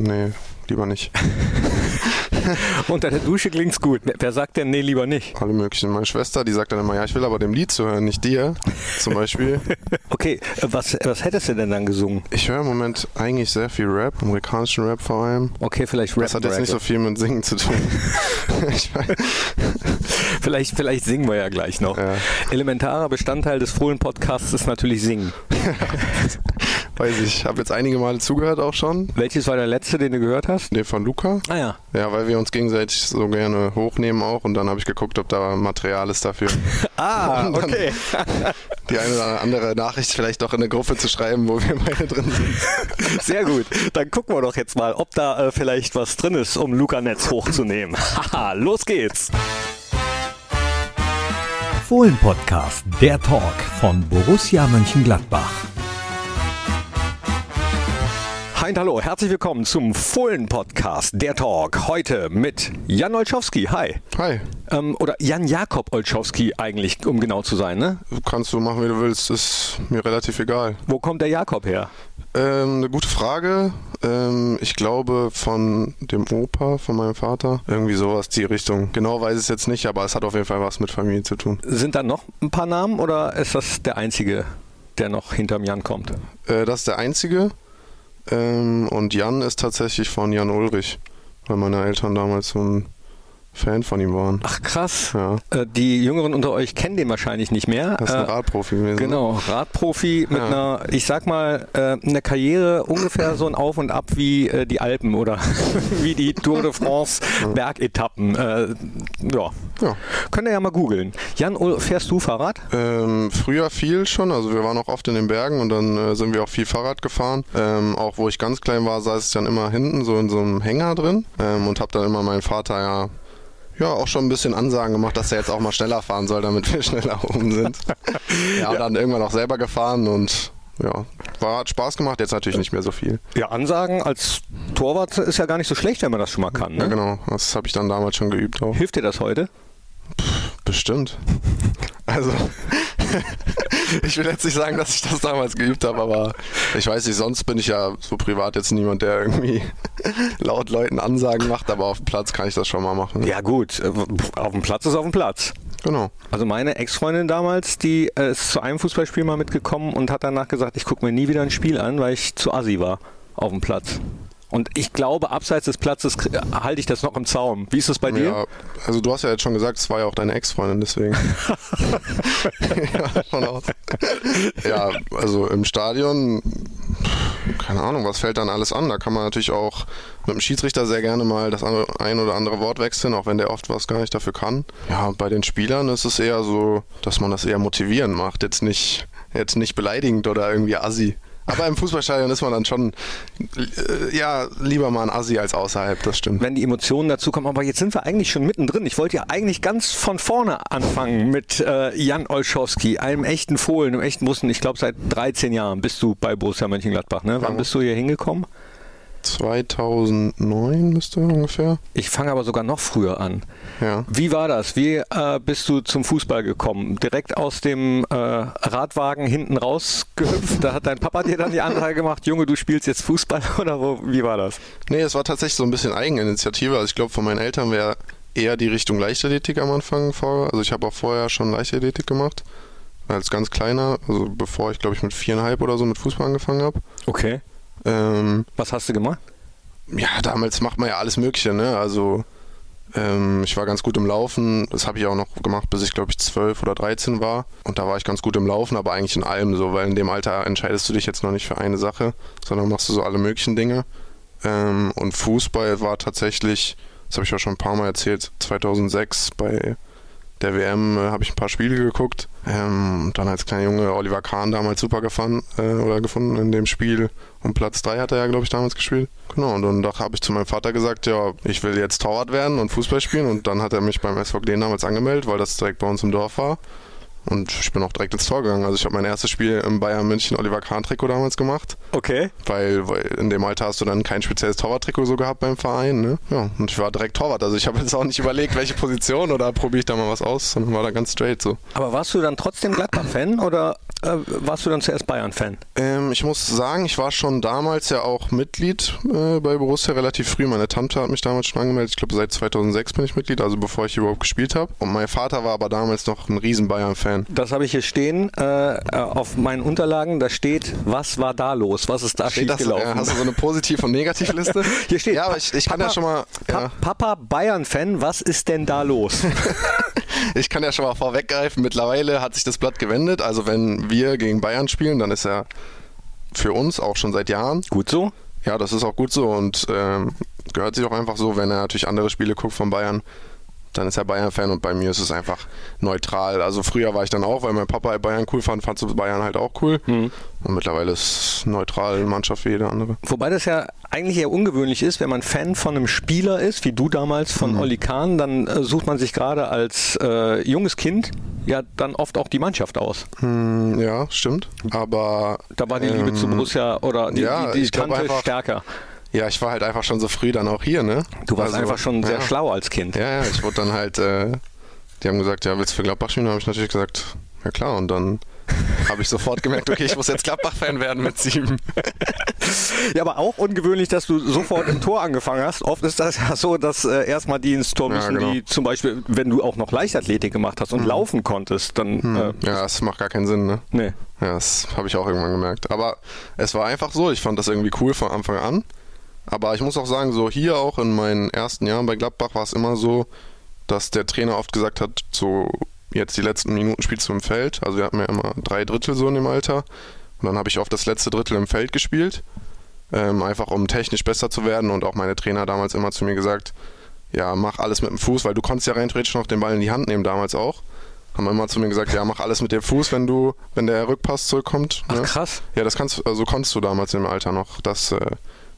Nee, lieber nicht. Unter der Dusche klingt's gut. Wer sagt denn nee, lieber nicht? Alle möglichen. Meine Schwester, die sagt dann immer, ja, ich will aber dem Lied zuhören, nicht dir. Zum Beispiel. Okay, was, was hättest du denn dann gesungen? Ich höre im Moment eigentlich sehr viel Rap, amerikanischen Rap vor allem. Okay, vielleicht Rap. Das hat jetzt nicht so viel mit Singen zu tun. Vielleicht, vielleicht singen wir ja gleich noch. Ja. Elementarer Bestandteil des Fohlen-Podcasts ist natürlich Singen. Weiß ich. Ich habe jetzt einige Male zugehört auch schon. Welches war der letzte, den du gehört hast? Den von Luca. Ah ja. Ja, weil wir uns gegenseitig so gerne hochnehmen auch und dann habe ich geguckt, ob da Material ist dafür. Ah, okay. Die eine oder andere Nachricht vielleicht doch in eine Gruppe zu schreiben, wo wir beide drin sind. Sehr gut. Dann gucken wir doch jetzt mal, ob da äh, vielleicht was drin ist, um Luca Netz hochzunehmen. Haha, los geht's. Fohlen-Podcast, der Talk von Borussia Mönchengladbach. Hi und hallo, herzlich willkommen zum Fohlen-Podcast, der Talk. Heute mit Jan Olschowski. Hi. Hi, Ähm, oder Jan Jakob Olschowski eigentlich, um genau zu sein, ne? kannst du machen, wie du willst, ist mir relativ egal. Wo kommt der Jakob her? Ähm, eine gute Frage. Ähm, ich glaube von dem Opa, von meinem Vater. Irgendwie sowas, die Richtung. Genau weiß ich es jetzt nicht, aber es hat auf jeden Fall was mit Familie zu tun. Sind da noch ein paar Namen oder ist das der einzige, der noch hinterm Jan kommt? Äh, das ist der einzige. Ähm, und Jan ist tatsächlich von Jan Ulrich, weil meine Eltern damals so ein Fan von ihm waren. Ach krass. Ja. Äh, die Jüngeren unter euch kennen den wahrscheinlich nicht mehr. Das ist ein Äh, Radprofi gewesen. Genau, Radprofi mit Ja. einer, ich sag mal, äh, einer Karriere ungefähr so ein Auf und Ab wie äh, die Alpen oder wie die Tour de France Bergetappen. Äh, ja. Ja. Könnt ihr ja mal googeln. Jan, Ul- fährst du Fahrrad? Ähm, früher viel schon, also wir waren auch oft in den Bergen und dann äh, sind wir auch viel Fahrrad gefahren. Ähm, auch wo ich ganz klein war, saß ich dann immer hinten so in so einem Hänger drin ähm, und habe dann immer meinen Vater ja ja auch schon ein bisschen Ansagen gemacht, dass er jetzt auch mal schneller fahren soll, damit wir schneller oben sind. ja, und dann irgendwann auch selber gefahren und ja, war, hat Spaß gemacht, jetzt natürlich nicht mehr so viel. Ja, Ansagen als Torwart ist ja gar nicht so schlecht, wenn man das schon mal kann. Ja, Ne? genau, das habe ich dann damals schon geübt auch. Hilft dir das heute? Bestimmt. Also, ich will jetzt nicht sagen, dass ich das damals geübt habe, aber ich weiß nicht, sonst bin ich ja so privat jetzt niemand, der irgendwie laut Leuten Ansagen macht, aber auf dem Platz kann ich das schon mal machen. Ja gut, äh, auf dem Platz ist auf dem Platz. Genau. Also meine Ex-Freundin damals, die äh, ist zu einem Fußballspiel mal mitgekommen und hat danach gesagt, ich gucke mir nie wieder ein Spiel an, weil ich zu assi war auf dem Platz. Und ich glaube, abseits des Platzes halte ich das noch im Zaum. Wie ist das bei dir? Ja, also du hast ja jetzt schon gesagt, es war ja auch deine Ex-Freundin, deswegen. ja, aus. ja, also im Stadion, keine Ahnung, was fällt dann alles an? Da kann man natürlich auch mit dem Schiedsrichter sehr gerne mal das ein oder andere Wort wechseln, auch wenn der oft was gar nicht dafür kann. Ja, bei den Spielern ist es eher so, dass man das eher motivierend macht, jetzt nicht, jetzt nicht beleidigend oder irgendwie assi. Aber im Fußballstadion ist man dann schon, äh, ja, lieber mal ein Assi als außerhalb, das stimmt. Wenn die Emotionen dazu kommen, aber jetzt sind wir eigentlich schon mittendrin. Ich wollte ja eigentlich ganz von vorne anfangen mit äh, Jan Olschowski, einem echten Fohlen, einem echten Russen. Ich glaube, seit 13 Jahren bist du bei Borussia Mönchengladbach. Ne? Wann bist du hier hingekommen? 2009 müsste ungefähr. Ich fange aber sogar noch früher an. Ja. Wie war das? Wie äh, bist du zum Fußball gekommen? Direkt aus dem äh, Radwagen hinten rausgehüpft? Da hat dein Papa dir dann die Ansage gemacht, Junge, du spielst jetzt Fußball oder wo, wie war das? Nee, es war tatsächlich so ein bisschen Eigeninitiative. Also ich glaube, von meinen Eltern wäre eher die Richtung Leichtathletik am Anfang vor. Also ich habe auch vorher schon Leichtathletik gemacht. Als ganz kleiner, also bevor ich glaube ich mit viereinhalb oder so mit Fußball angefangen habe. Okay. Ähm, Was hast du gemacht? ja, damals macht man ja alles Mögliche, ne? Also ähm, ich war ganz gut im Laufen. Das habe ich auch noch gemacht, bis ich glaube ich zwölf oder 13 war. Und da war ich ganz gut im Laufen, aber eigentlich in allem so, weil in dem Alter entscheidest du dich jetzt noch nicht für eine Sache, sondern machst du so alle möglichen Dinge. Ähm, und Fußball war tatsächlich, das habe ich auch schon ein paar Mal erzählt, 2006 bei der WM äh, habe ich ein paar Spiele geguckt. Ähm, dann als kleiner Junge Oliver Kahn damals super gefahren äh, oder gefunden in dem Spiel. Und Platz 3 hat er ja, glaube ich, damals gespielt. Genau, und dann habe ich zu meinem Vater gesagt, ja, ich will jetzt Torwart werden und Fußball spielen. Und dann hat er mich beim SV Glen damals angemeldet, weil das direkt bei uns im Dorf war. Und ich bin auch direkt ins Tor gegangen. Also ich habe mein erstes Spiel im Bayern München Oliver Kahn Trikot damals gemacht. Okay. Weil, weil in dem Alter hast du dann kein spezielles Torwarttrikot so gehabt beim Verein. Ne? Ja, und ich war direkt Torwart. Also ich habe jetzt auch nicht überlegt, welche Position oder probiere ich da mal was aus, sondern war da ganz straight so. Aber warst du dann trotzdem Gladbach-Fan oder? äh, warst du dann zuerst Bayern-Fan? Ähm, ich muss sagen, ich war schon damals ja auch Mitglied äh, bei Borussia relativ früh. Meine Tante hat mich damals schon angemeldet. Ich glaube, seit 2006 bin ich Mitglied, also bevor ich überhaupt gespielt habe. Und mein Vater war aber damals noch ein riesen Bayern-Fan. Das habe ich hier stehen äh, äh auf meinen Unterlagen. Da steht, was war da los? Was ist da schiefgelaufen? Ja, hast du so eine Positiv- und Negativliste? hier steht, ja, aber ich, ich kann ja schon mal... Ja. Papa Bayern-Fan, was ist denn da los? ich kann ja schon mal vorweggreifen. Mittlerweile hat sich das Blatt gewendet. Also wenn wir gegen Bayern spielen, dann ist er für uns auch schon seit Jahren. Gut so? Ja, das ist auch gut so und ähm, gehört sich auch einfach so, wenn er natürlich andere Spiele guckt von Bayern, dann ist er Bayern-Fan und bei mir ist es einfach neutral. Also früher war ich dann auch, weil mein Papa Bayern cool fand, fand Bayern halt auch cool. Mhm. Und mittlerweile ist es neutral Mannschaft wie jede andere. Wobei das ja eigentlich eher ungewöhnlich ist, wenn man Fan von einem Spieler ist, wie du damals von mhm. Olli Kahn, dann äh, sucht man sich gerade als äh, junges Kind ja dann oft auch die Mannschaft aus. Mhm, ja, stimmt. Aber da war die Liebe ähm, zu Borussia oder die, ja, die, die Tante stärker. Ja, ich war halt einfach schon so früh dann auch hier, ne? Du warst also, einfach schon sehr ja. schlau als Kind. Ja, ja, ich wurde dann halt, äh, die haben gesagt, ja, willst du für Gladbach spielen? Da habe ich natürlich gesagt, ja klar. Und dann habe ich sofort gemerkt, okay, ich muss jetzt Gladbach-Fan werden mit sieben. ja, aber auch ungewöhnlich, dass du sofort im Tor angefangen hast. Oft ist das ja so, dass äh, erstmal die ins Tor müssen, ja, genau. die zum Beispiel, wenn du auch noch Leichtathletik gemacht hast und mhm. laufen konntest, dann. Mhm. Äh, ja, das macht gar keinen Sinn, ne? Nee. Ja, das habe ich auch irgendwann gemerkt. Aber es war einfach so, ich fand das irgendwie cool von Anfang an. Aber ich muss auch sagen, so hier auch in meinen ersten Jahren bei Gladbach war es immer so, dass der Trainer oft gesagt hat, so jetzt die letzten Minuten spielst du im Feld. Also wir hatten ja immer drei Drittel so in dem Alter. Und dann habe ich oft das letzte Drittel im Feld gespielt. Ähm, einfach um technisch besser zu werden. Und auch meine Trainer damals immer zu mir gesagt, ja, mach alles mit dem Fuß, weil du konntest ja rein theoretisch noch den Ball in die Hand nehmen damals auch. Haben immer zu mir gesagt, ja, mach alles mit dem Fuß, wenn du, wenn der Rückpass zurückkommt. Ne? Ach, krass. Ja, das kannst also konntest du damals im Alter noch, dass äh,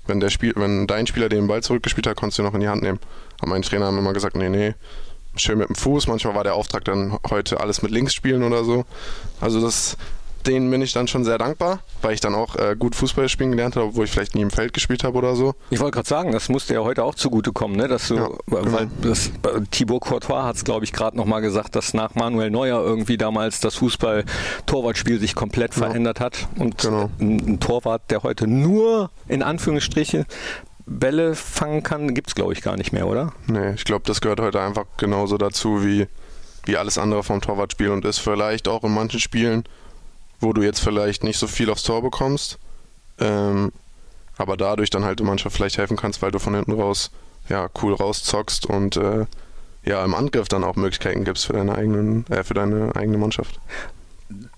wenn der Spiel, wenn dein Spieler den Ball zurückgespielt hat, konntest du ihn noch in die Hand nehmen. Aber meine Trainer haben immer gesagt, nee, nee, schön mit dem Fuß. Manchmal war der Auftrag dann heute alles mit links spielen oder so. Also das denen bin ich dann schon sehr dankbar, weil ich dann auch äh, gut Fußball spielen gelernt habe, obwohl ich vielleicht nie im Feld gespielt habe oder so. Ich wollte gerade sagen, das musste ja heute auch zugutekommen, ne? dass du, ja, genau. weil das, Thibaut Courtois hat es, glaube ich, gerade nochmal gesagt, dass nach Manuel Neuer irgendwie damals das Fußball-Torwartspiel sich komplett ja. verändert hat und genau. ein, ein Torwart, der heute nur in Anführungsstriche Bälle fangen kann, gibt es, glaube ich, gar nicht mehr, oder? Nee, ich glaube, das gehört heute einfach genauso dazu wie, wie alles andere vom Torwartspiel und ist vielleicht auch in manchen Spielen wo du jetzt vielleicht nicht so viel aufs Tor bekommst, ähm, aber dadurch dann halt der Mannschaft vielleicht helfen kannst, weil du von hinten raus ja cool rauszockst und äh, ja im Angriff dann auch Möglichkeiten gibst für deine eigenen, äh, für deine eigene Mannschaft.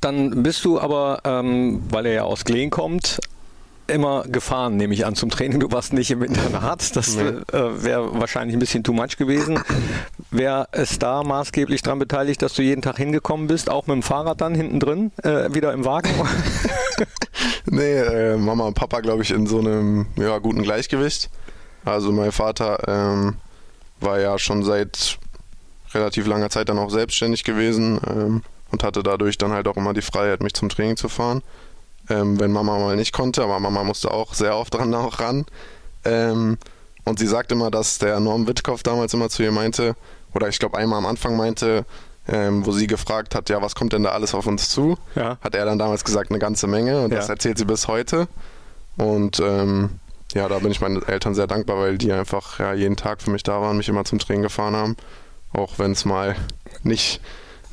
Dann bist du aber, ähm, weil er ja aus Glen kommt, immer gefahren, nehme ich an, zum Training. Du warst nicht im Internat. Das nee. äh, wäre wahrscheinlich ein bisschen too much gewesen. Wer ist da maßgeblich daran beteiligt, dass du jeden Tag hingekommen bist, auch mit dem Fahrrad dann hinten drin, äh, wieder im Wagen? nee, äh, Mama und Papa, glaube ich, in so einem ja, guten Gleichgewicht. Also mein Vater ähm, war ja schon seit relativ langer Zeit dann auch selbstständig gewesen ähm, und hatte dadurch dann halt auch immer die Freiheit, mich zum Training zu fahren ähm, wenn Mama mal nicht konnte, aber Mama musste auch sehr oft dran auch ran. Ähm, und sie sagt immer, dass der Norm Wittkopf damals immer zu ihr meinte, oder ich glaube einmal am Anfang meinte, ähm, wo sie gefragt hat, ja, was kommt denn da alles auf uns zu? Ja. Hat er dann damals gesagt, eine ganze Menge und ja. das erzählt sie bis heute. Und ähm, ja, da bin ich meinen Eltern sehr dankbar, weil die einfach ja, jeden Tag für mich da waren, mich immer zum Training gefahren haben. Auch wenn es mal nicht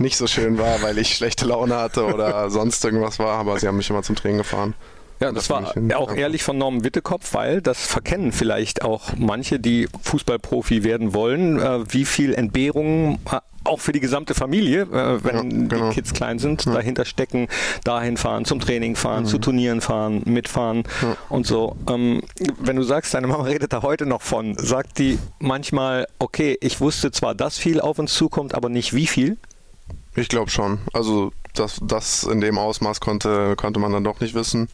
nicht so schön war, weil ich schlechte Laune hatte oder sonst irgendwas war, aber sie haben mich immer zum Training gefahren. Ja, das, das war auch ehrlich von Norman Wittekopf, weil das verkennen vielleicht auch manche, die Fußballprofi werden wollen, äh, wie viel Entbehrungen äh, auch für die gesamte Familie, äh, wenn ja, genau. die Kids klein sind, ja. dahinter stecken, dahin fahren, zum Training fahren, mhm. zu Turnieren fahren, mitfahren ja. und so. Ähm, wenn du sagst, deine Mama redet da heute noch von, sagt die manchmal, okay, ich wusste zwar, dass viel auf uns zukommt, aber nicht wie viel? Ich glaube schon. Also das, das in dem Ausmaß konnte, konnte man dann doch nicht wissen.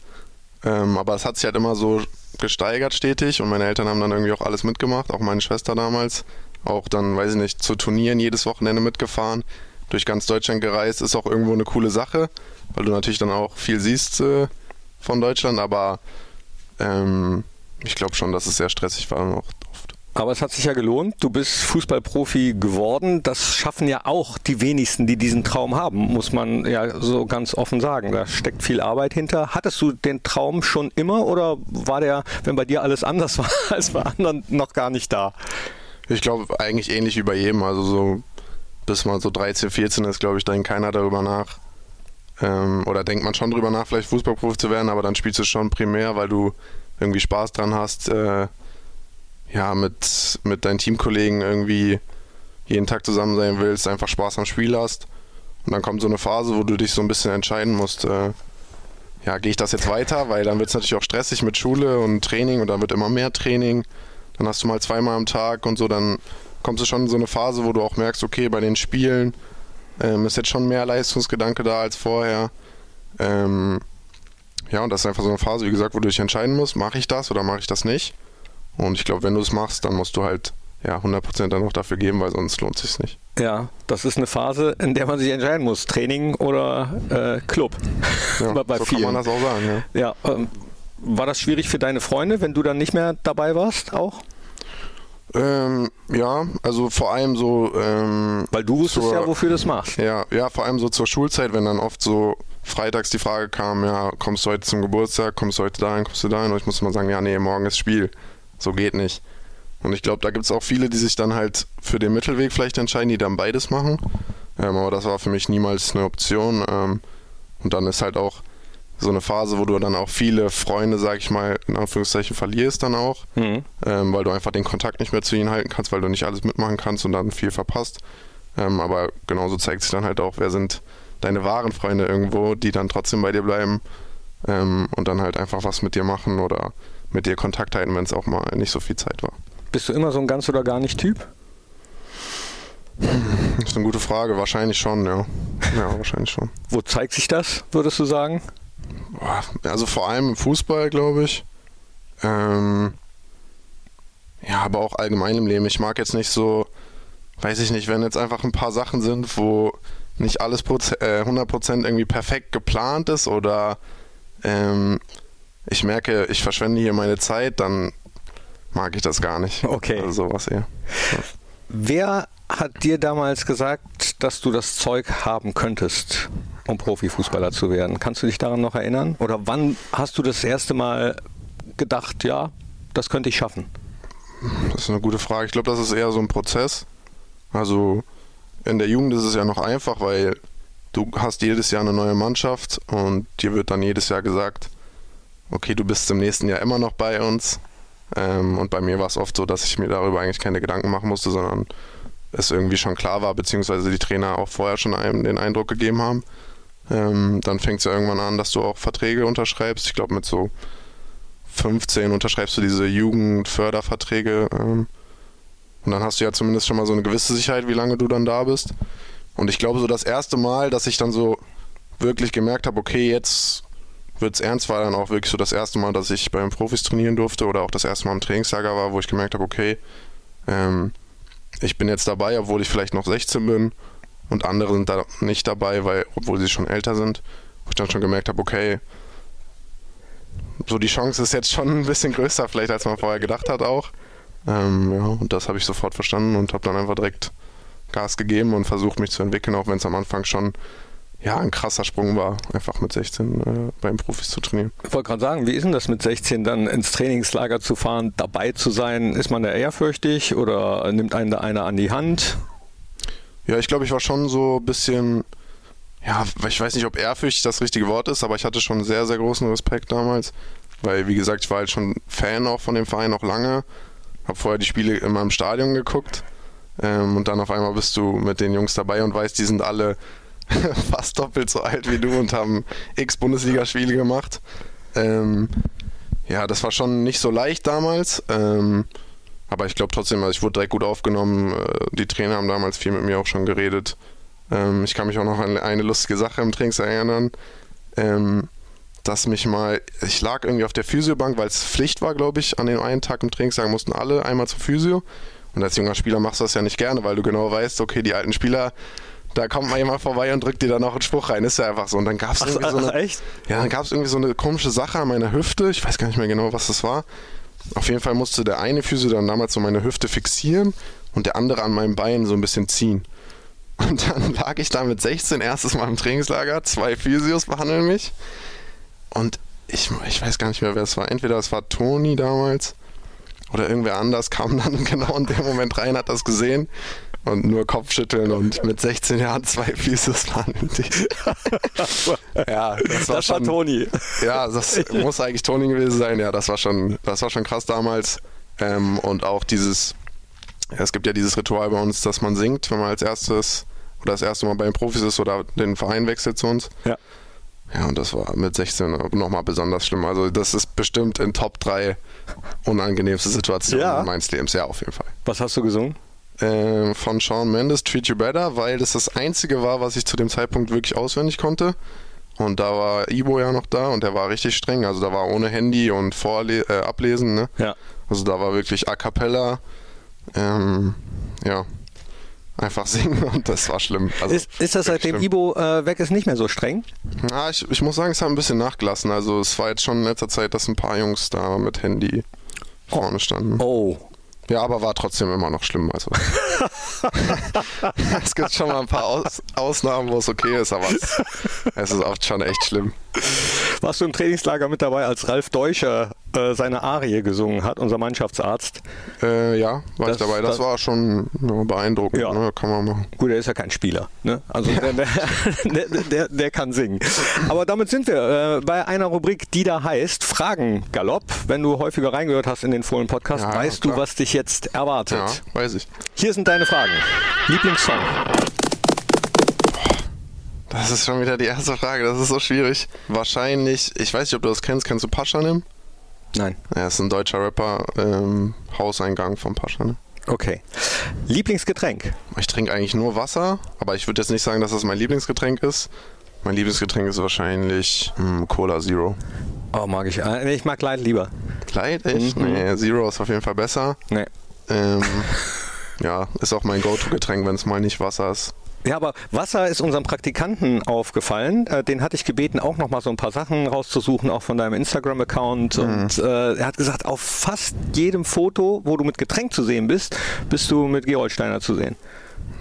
Ähm, aber es hat sich halt immer so gesteigert stetig und meine Eltern haben dann irgendwie auch alles mitgemacht, auch meine Schwester damals. Auch dann, weiß ich nicht, zu Turnieren jedes Wochenende mitgefahren, durch ganz Deutschland gereist, ist auch irgendwo eine coole Sache, weil du natürlich dann auch viel siehst äh, von Deutschland, aber ähm, ich glaube schon, dass es sehr stressig war oft. Aber es hat sich ja gelohnt. Du bist Fußballprofi geworden. Das schaffen ja auch die wenigsten, die diesen Traum haben, muss man ja so ganz offen sagen. Da steckt viel Arbeit hinter. Hattest du den Traum schon immer oder war der, wenn bei dir alles anders war als bei anderen, noch gar nicht da? Ich glaube eigentlich ähnlich wie bei jedem. Also so bis man so 13, 14 ist, glaube ich, denkt keiner darüber nach. Ähm, oder denkt man schon darüber nach, vielleicht Fußballprofi zu werden, aber dann spielst du schon primär, weil du irgendwie Spaß dran hast, äh, ja, mit, mit deinen Teamkollegen irgendwie jeden Tag zusammen sein willst, einfach Spaß am Spiel hast. Und dann kommt so eine Phase, wo du dich so ein bisschen entscheiden musst, äh, ja, gehe ich das jetzt weiter, weil dann wird es natürlich auch stressig mit Schule und Training und dann wird immer mehr Training. Dann hast du mal zweimal am Tag und so, dann kommst du schon in so eine Phase, wo du auch merkst, okay, bei den Spielen ähm, ist jetzt schon mehr Leistungsgedanke da als vorher. Ähm, ja, und das ist einfach so eine Phase, wie gesagt, wo du dich entscheiden musst, mache ich das oder mache ich das nicht. Und ich glaube, wenn du es machst, dann musst du halt ja, 100% dann auch dafür geben, weil sonst lohnt es sich nicht. Ja, das ist eine Phase, in der man sich entscheiden muss, Training oder äh, Club. Ja, bei, bei so vielen. kann man das auch sagen. Ja, ja ähm, war das schwierig für deine Freunde, wenn du dann nicht mehr dabei warst auch? Ähm, ja, also vor allem so. Ähm, Weil du wusstest zur, ja, wofür du das machst. Ja, ja, vor allem so zur Schulzeit, wenn dann oft so freitags die Frage kam, ja, kommst du heute zum Geburtstag, kommst du heute dahin, kommst du dahin? Und ich musste mal sagen, ja, nee, morgen ist Spiel. So geht nicht. Und ich glaube, da gibt es auch viele, die sich dann halt für den Mittelweg vielleicht entscheiden, die dann beides machen. Ähm, aber das war für mich niemals eine Option. Ähm, und dann ist halt auch so eine Phase, wo du dann auch viele Freunde, sag ich mal, in Anführungszeichen verlierst dann auch, mhm. ähm, weil du einfach den Kontakt nicht mehr zu ihnen halten kannst, weil du nicht alles mitmachen kannst und dann viel verpasst. Ähm, aber genauso zeigt sich dann halt auch, wer sind deine wahren Freunde irgendwo, die dann trotzdem bei dir bleiben ähm, und dann halt einfach was mit dir machen oder mit dir Kontakt halten, wenn es auch mal nicht so viel Zeit war. Bist du immer so ein ganz oder gar nicht Typ? Das ist eine gute Frage. Wahrscheinlich schon, ja. Ja, wahrscheinlich schon. Wo zeigt sich das, würdest du sagen? Also vor allem im Fußball, glaube ich. Ähm, ja, aber auch allgemein im Leben. Ich mag jetzt nicht so, weiß ich nicht, wenn jetzt einfach ein paar Sachen sind, wo nicht alles 100% äh, irgendwie perfekt geplant ist oder ähm, ich merke, ich verschwende hier meine Zeit, dann mag ich das gar nicht. Okay. Also sowas eher. Ja. Wer hat dir damals gesagt, dass du das Zeug haben könntest, um Profifußballer zu werden? Kannst du dich daran noch erinnern? Oder wann hast du das erste Mal gedacht, ja, das könnte ich schaffen? Das ist eine gute Frage. Ich glaube, das ist eher so ein Prozess. Also in der Jugend ist es ja noch einfach, weil du hast jedes Jahr eine neue Mannschaft und dir wird dann jedes Jahr gesagt, okay, du bist im nächsten Jahr immer noch bei uns. Ähm, und bei mir war es oft so, dass ich mir darüber eigentlich keine Gedanken machen musste, sondern es irgendwie schon klar war, beziehungsweise die Trainer auch vorher schon einem den Eindruck gegeben haben. Ähm, dann fängt es ja irgendwann an, dass du auch Verträge unterschreibst. Ich glaube, mit so 15 unterschreibst du diese Jugendförderverträge. Ähm, und dann hast du ja zumindest schon mal so eine gewisse Sicherheit, wie lange du dann da bist. Und ich glaube, so das erste Mal, dass ich dann so wirklich gemerkt habe, okay, jetzt wird es ernst, war dann auch wirklich so das erste Mal, dass ich beim Profis trainieren durfte oder auch das erste Mal im Trainingslager war, wo ich gemerkt habe, okay, ähm, ich bin jetzt dabei, obwohl ich vielleicht noch 16 bin und andere sind da nicht dabei, weil, obwohl sie schon älter sind, wo ich dann schon gemerkt habe, okay, so die Chance ist jetzt schon ein bisschen größer, vielleicht als man vorher gedacht hat auch. Ähm, ja, und das habe ich sofort verstanden und habe dann einfach direkt Gas gegeben und versucht mich zu entwickeln, auch wenn es am Anfang schon ja, ein krasser Sprung war, einfach mit 16 äh, beim Profis zu trainieren. Ich wollte gerade sagen, wie ist denn das mit 16 dann ins Trainingslager zu fahren, dabei zu sein? Ist man da ehrfürchtig oder nimmt einen da einer an die Hand? Ja, ich glaube, ich war schon so ein bisschen, ja, ich weiß nicht, ob ehrfürchtig das richtige Wort ist, aber ich hatte schon sehr, sehr großen Respekt damals, weil, wie gesagt, ich war halt schon Fan auch von dem Verein noch lange, habe vorher die Spiele immer im Stadion geguckt ähm, und dann auf einmal bist du mit den Jungs dabei und weißt, die sind alle fast doppelt so alt wie du und haben x Bundesligaspiele gemacht. Ähm, ja, das war schon nicht so leicht damals. Ähm, aber ich glaube trotzdem, also ich wurde direkt gut aufgenommen. Äh, die Trainer haben damals viel mit mir auch schon geredet. Ähm, ich kann mich auch noch an eine lustige Sache im Trainings erinnern. Ähm, dass mich mal, ich lag irgendwie auf der Physiobank, weil es Pflicht war, glaube ich, an dem einen Tag im Training sagen mussten alle einmal zur Physio. Und als junger Spieler machst du das ja nicht gerne, weil du genau weißt, okay, die alten Spieler da kommt mal jemand vorbei und drückt dir dann noch einen Spruch rein. Ist ja einfach so. Und dann gab es irgendwie so eine? Ja, dann irgendwie so eine komische Sache an meiner Hüfte. Ich weiß gar nicht mehr genau, was das war. auf jeden Fall musste der eine Physio dann damals so meine Hüfte fixieren und der andere an meinem Bein so ein bisschen ziehen. Und dann lag ich da mit 16 erstes Mal im Trainingslager, zwei Physios behandeln mich. Und ich, ich weiß gar nicht mehr, wer es war. Entweder es war Toni damals oder irgendwer anders kam dann genau in dem Moment rein, hat das gesehen und nur Kopfschütteln und mit 16 Jahren zwei Physios behandeln. ja, das war, Das schon, war Toni. ja, das muss eigentlich Toni gewesen sein. Ja, das war schon, das war schon krass damals. Ähm, und auch dieses, es gibt ja dieses Ritual bei uns, dass man singt, wenn man als erstes oder das erste Mal bei den Profis ist oder den Verein wechselt zu uns. Ja. Ja, und das war mit 16 nochmal besonders schlimm. Also das ist bestimmt in Top 3 unangenehmste Situationen Ja. meines Lebens. Ja, auf jeden Fall. Was hast du gesungen? Ähm, von Shawn Mendes, Treat You Better, weil das das einzige war, was ich zu dem Zeitpunkt wirklich auswendig konnte. Und da war Ibo ja noch da und der war richtig streng. Also da war ohne Handy und Vorle äh, Ablesen. Ne? Ja. Also da war wirklich A Cappella. Ähm, ja, einfach singen und das war schlimm. Also Ist, ist das seitdem schlimm. Ibo äh, weg ist nicht mehr so streng? Ja, ich, ich muss sagen, es hat ein bisschen nachgelassen. Also es war jetzt schon in letzter Zeit, dass ein paar Jungs da mit Handy vorne standen. Oh. Ja, aber war trotzdem immer noch schlimm. Also. es gibt schon mal ein paar Aus Ausnahmen, wo es okay ist, aber es, es ist oft schon echt schlimm. Warst du im Trainingslager mit dabei, als Ralf Deutscher äh, seine Arie gesungen hat, unser Mannschaftsarzt? Äh, ja, war Das- ich dabei. Das, das- war schon ja, beeindruckend. Ja. Ne? Kann man machen. Gut, er ist ja kein Spieler. Ne? Also der, der, der, der, der kann singen. Aber damit sind wir äh, bei einer Rubrik, die da heißt Fragen Galopp. Wenn du häufiger reingehört hast in den Fohlen Podcast, Ja, weißt du, was dich jetzt erwartet. Ja, weiß ich. Hier sind deine Fragen. Lieblingssong. Das ist schon wieder die erste Frage. Das ist so schwierig. Wahrscheinlich, ich weiß nicht, ob du das kennst. Kennst du Paschanim? Nein. Ja, ist ein deutscher Rapper. Ähm, Hauseingang von Paschanim. Okay. Lieblingsgetränk. Ich trinke eigentlich nur Wasser, aber ich würde jetzt nicht sagen, dass das mein Lieblingsgetränk ist. Mein Lieblingsgetränk ist wahrscheinlich hm, Cola Zero. Oh, mag ich. Nee, ich mag Light lieber. Light, echt? Mhm. Nee, Zero ist auf jeden Fall besser. Nee. Ähm, ja, ist auch mein Go-To-Getränk, wenn es mal nicht Wasser ist. Ja, aber Wasser ist unserem Praktikanten aufgefallen. Äh, den hatte ich gebeten, auch noch mal so ein paar Sachen rauszusuchen, auch von deinem Instagram-Account. Und äh, er hat gesagt, auf fast jedem Foto, wo du mit Getränk zu sehen bist, bist du mit Gerolsteiner zu sehen.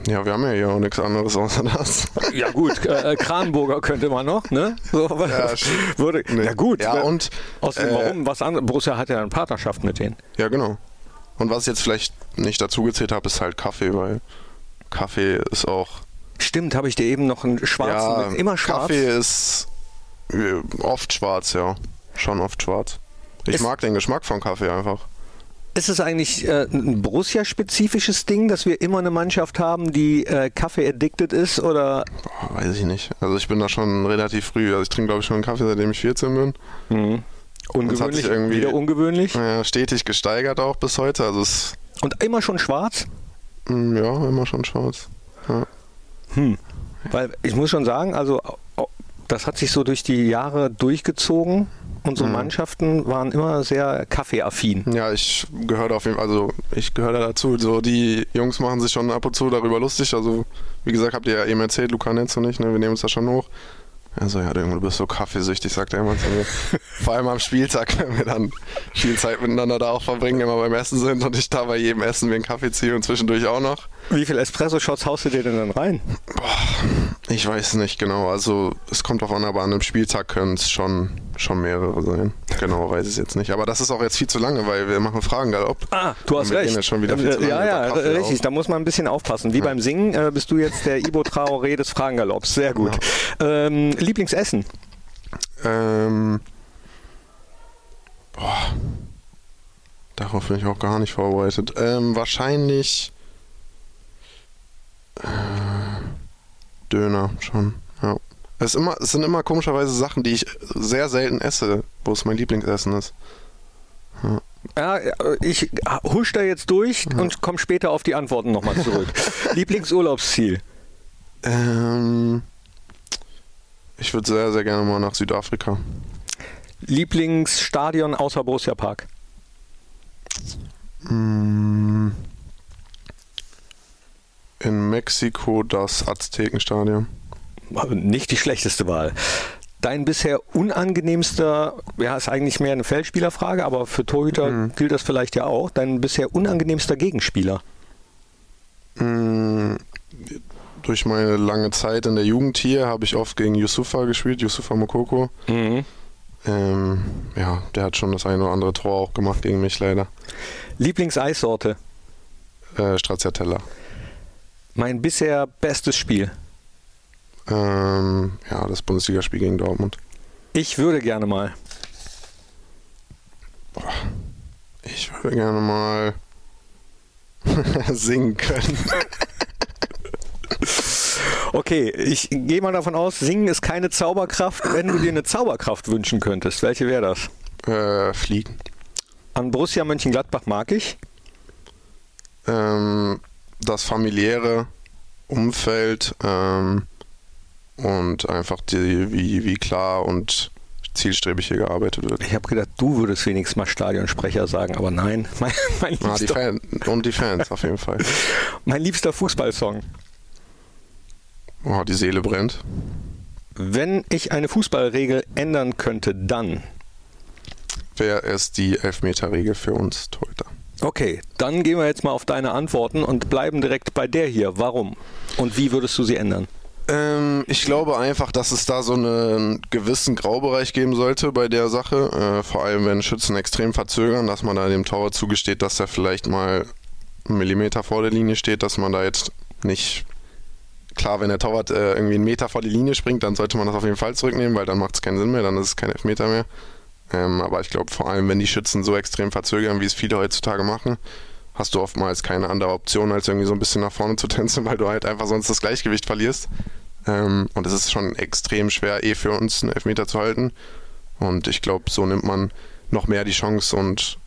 Ja, wir haben ja hier auch nichts anderes außer das. Ja gut, äh, äh, Kranenburger könnte man noch, ne? So, Ja, würde, Nee. Ja gut. Ja, äh, und, Außerdem, äh, warum? Was anderes? Borussia hat ja eine Partnerschaft mit denen. Ja, genau. Und was ich jetzt vielleicht nicht dazu gezählt habe, ist halt Kaffee, weil Kaffee ist auch. Stimmt, habe ich dir eben noch einen schwarzen, ja, mit, immer schwarz. Kaffee ist äh, oft schwarz, ja. Schon oft schwarz. Ich Ist- mag den Geschmack von Kaffee einfach. Ist es eigentlich äh, ein Borussia-spezifisches Ding, dass wir immer eine Mannschaft haben, die äh, Kaffee-addicted ist? Oder Boah, weiß ich nicht. Also ich bin da schon relativ früh. Also ich trinke glaube ich schon einen Kaffee, seitdem ich 14 bin. Mhm. ungewöhnlich? irgendwie- Wieder ungewöhnlich? Ja, stetig gesteigert auch bis heute. Also es Und immer schon schwarz? mm, ja immer schon schwarz. Ja. Hm. Weil ich muss schon sagen, also das hat sich so durch die Jahre durchgezogen. Unsere Mhm. Mannschaften waren immer sehr kaffeeaffin. Ja, ich gehöre auf jeden Fall, also ich gehöre da dazu. So die Jungs machen sich schon ab und zu darüber lustig. Also wie gesagt, habt ihr ja eben erzählt, Luca Netz und ich, ne, wir nehmen uns da schon hoch. Also ja, du bist so kaffeesüchtig, sagt er immer zu mir. Vor allem am Spieltag, wenn wir dann viel Zeit miteinander da auch verbringen, immer beim Essen sind und ich da bei jedem Essen mir einen Kaffee ziehe und zwischendurch auch noch. Wie viel Espresso-Shots haust du dir denn dann rein? Ich weiß nicht genau, also es kommt drauf an, aber an einem Spieltag können es schon, schon mehrere sein. Genau, weiß ich jetzt nicht. Aber das ist auch jetzt viel zu lange, weil wir machen Fragen galopp. Ah, du hast recht. gehen jetzt schon wieder viel zu lange ja, ja, richtig. auf. Da muss man ein bisschen aufpassen. Wie beim Singen äh, bist du jetzt der Ibo Traoré des Fragengalopps. Sehr gut. Ähm, Lieblingsessen? Ähm. Boah. Darauf bin ich auch gar nicht vorbereitet. Ähm, wahrscheinlich. Äh, Döner schon, ja. Es, immer, es sind immer komischerweise Sachen, die ich sehr selten esse, wo es mein Lieblingsessen ist. Ja, äh, ich husch da jetzt durch und komme später auf die Antworten nochmal zurück. Lieblingsurlaubsziel? Ähm, ich würde sehr, sehr gerne mal nach Südafrika. Lieblingsstadion außer Borussia Park? Mm, In Mexiko das Aztekenstadion. Nicht die schlechteste Wahl. Dein bisher unangenehmster, ja, ist eigentlich mehr eine Feldspielerfrage, aber für Torhüter mhm. gilt das vielleicht ja auch. Dein bisher unangenehmster Gegenspieler? Mhm. Durch meine lange Zeit in der Jugend hier habe ich oft gegen Yusufa gespielt, Yusufa Mokoko. Mhm. Ähm, ja, der hat schon das eine oder andere Tor auch gemacht gegen mich leider. Lieblingseissorte? Äh, Stracciatella. Mein bisher bestes Spiel? Ähm, ja, das Bundesligaspiel gegen Dortmund. Ich würde gerne mal. Ich würde gerne mal singen können. Okay, ich gehe mal davon aus, singen ist keine Zauberkraft. Wenn du dir eine Zauberkraft wünschen könntest, welche wäre das? Äh, fliegen. An Borussia Mönchengladbach mag ich? Ähm, das familiäre Umfeld, ähm, und einfach die, wie, wie klar und zielstrebig hier gearbeitet wird. Ich habe gedacht, du würdest wenigstens mal Stadionsprecher sagen, aber nein. Mein, mein ah, die Fan und die Fans auf jeden Fall. mein liebster Fußballsong. Oh, die Seele brennt. Wenn ich eine Fußballregel ändern könnte, dann wäre es die Elfmeterregel für uns Torhüter. Okay, dann gehen wir jetzt mal auf deine Antworten und bleiben direkt bei der hier. Warum? Und wie würdest du sie ändern? Ähm, ich glaube einfach, dass es da so einen gewissen Graubereich geben sollte bei der Sache. Äh, vor allem, wenn Schützen extrem verzögern, dass man da dem Torwart zugesteht, dass er vielleicht mal einen Millimeter vor der Linie steht, dass man da jetzt nicht. Klar, wenn der Torwart äh, irgendwie einen Meter vor die Linie springt, dann sollte man das auf jeden Fall zurücknehmen, weil dann macht es keinen Sinn mehr, dann ist es kein Elfmeter mehr. Ähm, aber ich glaube, vor allem, wenn die Schützen so extrem verzögern, wie es viele heutzutage machen, hast du oftmals keine andere Option, als irgendwie so ein bisschen nach vorne zu tänzen, weil du halt einfach sonst das Gleichgewicht verlierst. Ähm, und es ist schon extrem schwer, eh für uns einen Elfmeter zu halten. Und ich glaube, so nimmt man noch mehr die Chance und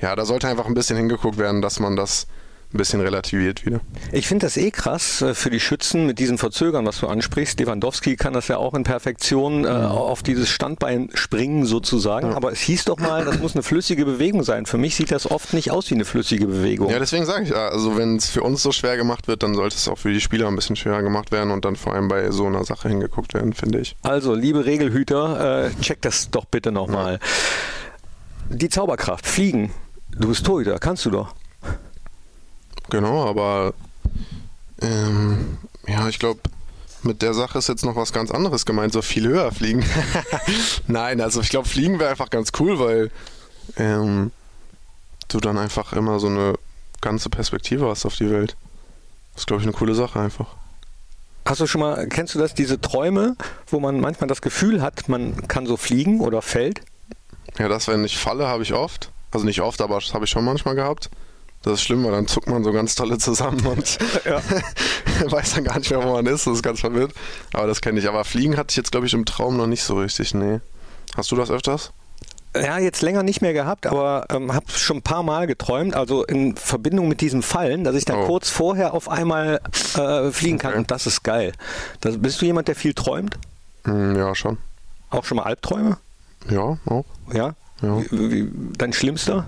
ja, da sollte einfach ein bisschen hingeguckt werden, dass man das ein bisschen relativiert wieder. Ich finde das eh krass äh, für die Schützen mit diesen Verzögern, was du ansprichst. Lewandowski kann das ja auch in Perfektion äh, mhm. auf dieses Standbein springen sozusagen. Ja. Aber es hieß doch mal, das muss eine flüssige Bewegung sein. Für mich sieht das oft nicht aus wie eine flüssige Bewegung. Ja, deswegen sage ich, also wenn es für uns so schwer gemacht wird, dann sollte es auch für die Spieler ein bisschen schwerer gemacht werden und dann vor allem bei so einer Sache hingeguckt werden, finde ich. Also, liebe Regelhüter, äh, check das doch bitte nochmal. Ja. Die Zauberkraft, Fliegen. Du bist Torhüter, kannst du doch. Genau, aber ähm, ja, ich glaube, mit der Sache ist jetzt noch was ganz anderes gemeint, so viel höher fliegen. Nein, also ich glaube, fliegen wäre einfach ganz cool, weil ähm, du dann einfach immer so eine ganze Perspektive hast auf die Welt. Das ist, glaube ich, eine coole Sache einfach. Hast du schon mal, kennst du das, diese Träume, wo man manchmal das Gefühl hat, man kann so fliegen oder fällt? Ja, das, wenn ich falle, habe ich oft. Also nicht oft, aber das habe ich schon manchmal gehabt. Das ist schlimm, weil dann zuckt man so ganz tolle zusammen und weiß dann gar nicht mehr, wo man ist. Das ist ganz verwirrt. Aber das kenne ich. Aber Fliegen hatte ich jetzt, glaube ich, im Traum noch nicht so richtig. Nee. Hast du das öfters? Ja, jetzt länger nicht mehr gehabt, aber ähm, habe schon ein paar Mal geträumt, also in Verbindung mit diesem Fallen, dass ich dann oh. kurz vorher auf einmal äh, fliegen kann okay. und das ist geil. Das, bist du jemand, der viel träumt? Mm, ja, schon. Auch schon mal Albträume? Ja, auch. Ja? ja. Wie, wie, dein schlimmster?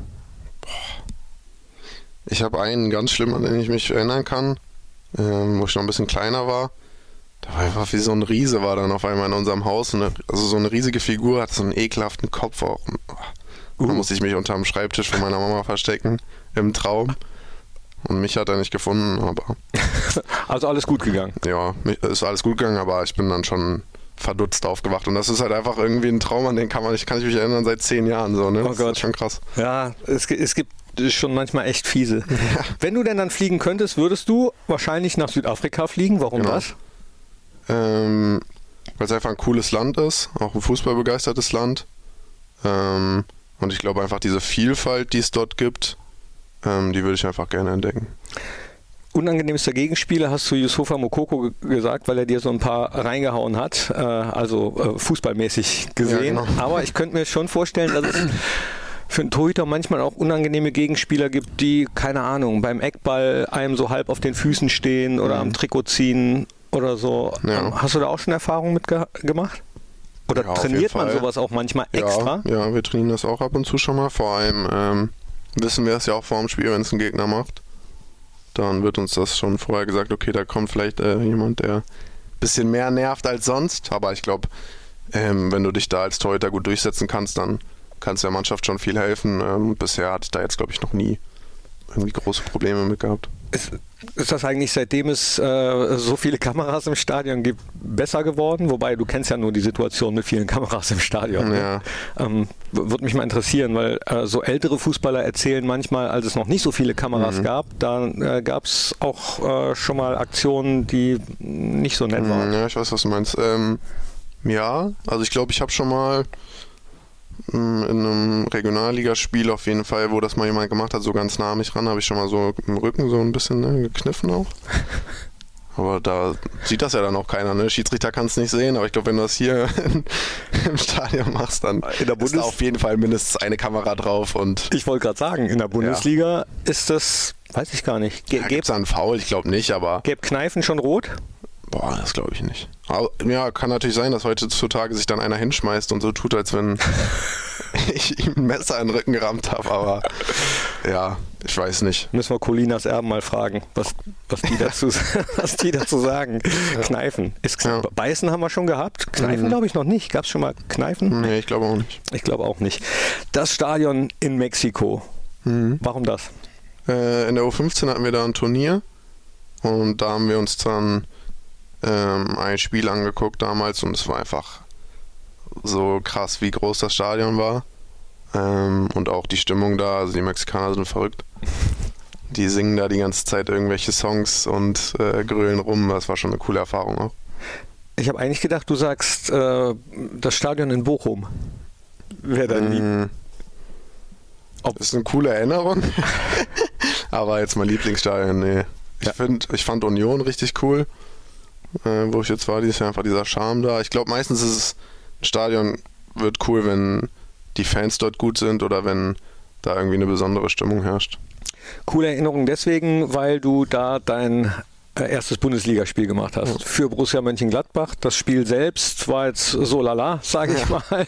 Ich habe einen ganz schlimm, an den ich mich erinnern kann, ähm, wo ich noch ein bisschen kleiner war. Da war einfach wie so ein Riese war dann auf einmal in unserem Haus. Eine, also so eine riesige Figur, hat so einen ekelhaften Kopf auch. Uh. Da musste ich mich unter dem Schreibtisch von meiner Mama verstecken im Traum. Und mich hat er nicht gefunden, aber. Also alles gut gegangen? Ja, ist alles gut gegangen, aber ich bin dann schon verdutzt aufgewacht. Und das ist halt einfach irgendwie ein Traum, an den kann, man, kann ich mich erinnern seit zehn Jahren. So, ne? Oh das Gott. ist schon krass. Ja, es, es gibt ist schon manchmal echt fiese. Ja. Wenn du denn dann fliegen könntest, würdest du wahrscheinlich nach Südafrika fliegen. Warum genau. das? Ähm, Weil es einfach ein cooles Land ist, auch ein fußballbegeistertes Land. Ähm, und ich glaube einfach diese Vielfalt, die es dort gibt, ähm, die würde ich einfach gerne entdecken. Unangenehmster Gegenspieler hast du Yusufa Mokoko gesagt, weil er dir so ein paar reingehauen hat, äh, also äh, fußballmäßig gesehen. Ja, genau. Aber ich könnte mir schon vorstellen, dass es für einen Torhüter manchmal auch unangenehme Gegenspieler gibt, die, keine Ahnung, beim Eckball einem so halb auf den Füßen stehen oder mhm. am Trikot ziehen oder so. Ja. Ähm, hast du da auch schon Erfahrungen mit gemacht? Oder ja, trainiert man sowas auch manchmal extra? Ja, ja, wir trainieren das auch ab und zu schon mal. Vor allem ähm, wissen wir es ja auch vor dem Spiel, wenn es ein Gegner macht. Dann wird uns das schon vorher gesagt, okay, da kommt vielleicht äh, jemand, der ein bisschen mehr nervt als sonst. Aber ich glaube, ähm, wenn du dich da als Torhüter gut durchsetzen kannst, dann kannst der Mannschaft schon viel helfen. Ähm, bisher hatte ich da jetzt, glaube ich, noch nie irgendwie große Probleme mit gehabt. Ist, ist das eigentlich, seitdem es äh, so viele Kameras im Stadion gibt, besser geworden? Wobei du kennst ja nur die Situation mit vielen Kameras im Stadion. Ne? Ja. Ähm, Würde mich mal interessieren, weil äh, so ältere Fußballer erzählen manchmal, als es noch nicht so viele Kameras Mhm. gab, da äh, gab es auch äh, schon mal Aktionen, die nicht so nett waren. Ja, ich weiß, was du meinst. Ähm, ja, also ich glaube, ich habe schon mal in einem Regionalligaspiel auf jeden Fall, wo das mal jemand gemacht hat, so ganz nah an mich ran, habe ich schon mal so im Rücken so ein bisschen ne, gekniffen auch. Aber da sieht das ja dann auch keiner, ne? Schiedsrichter kann es nicht sehen, aber ich glaube, wenn du das hier im Stadion machst, dann In der ist Bundes- da auf jeden Fall mindestens eine Kamera drauf und Ich wollte gerade sagen, in der Bundesliga ist das, weiß ich gar nicht. Ge Gäbe gibt es einen Foul, ich glaube nicht, aber gäb Kneifen schon rot? Boah, das glaube ich nicht. Aber, ja, kann natürlich sein, dass heutzutage sich dann einer hinschmeißt und so tut, als wenn ich ihm ein Messer in den Rücken gerammt habe. Aber ja, ich weiß nicht. Müssen wir Colinas Erben mal fragen, was, was, die, dazu, was die dazu sagen. Kneifen. Ist, Ja. Beißen haben wir schon gehabt. Kneifen Mhm. glaube ich noch nicht. Gab es schon mal Kneifen? Nee, ich glaube auch nicht. Ich glaube auch nicht. Das Stadion in Mexiko. Warum das? Äh, in der U15 hatten wir da ein Turnier und da haben wir uns dann ähm, ein Spiel angeguckt damals und es war einfach so krass, wie groß das Stadion war. Ähm, und auch die Stimmung da, also die Mexikaner sind verrückt. Die singen da die ganze Zeit irgendwelche Songs und äh, grölen rum. Das war schon eine coole Erfahrung auch. Ich habe eigentlich gedacht, du sagst äh, das Stadion in Bochum. Wäre dann lieb. Mm. Ob- Das ist eine coole Erinnerung. Aber jetzt mein Lieblingsstadion, nee. Ich, Ja. find, ich fand Union richtig cool, äh, wo ich jetzt war. Dieses Jahr einfach dieser Charme da. Ich glaube, meistens ist es, ein Stadion wird cool, wenn die Fans dort gut sind oder wenn da irgendwie eine besondere Stimmung herrscht. Coole Erinnerung deswegen, weil du da dein erstes Bundesligaspiel gemacht hast für Borussia Mönchengladbach. Das Spiel selbst war jetzt so lala, sage ich mal.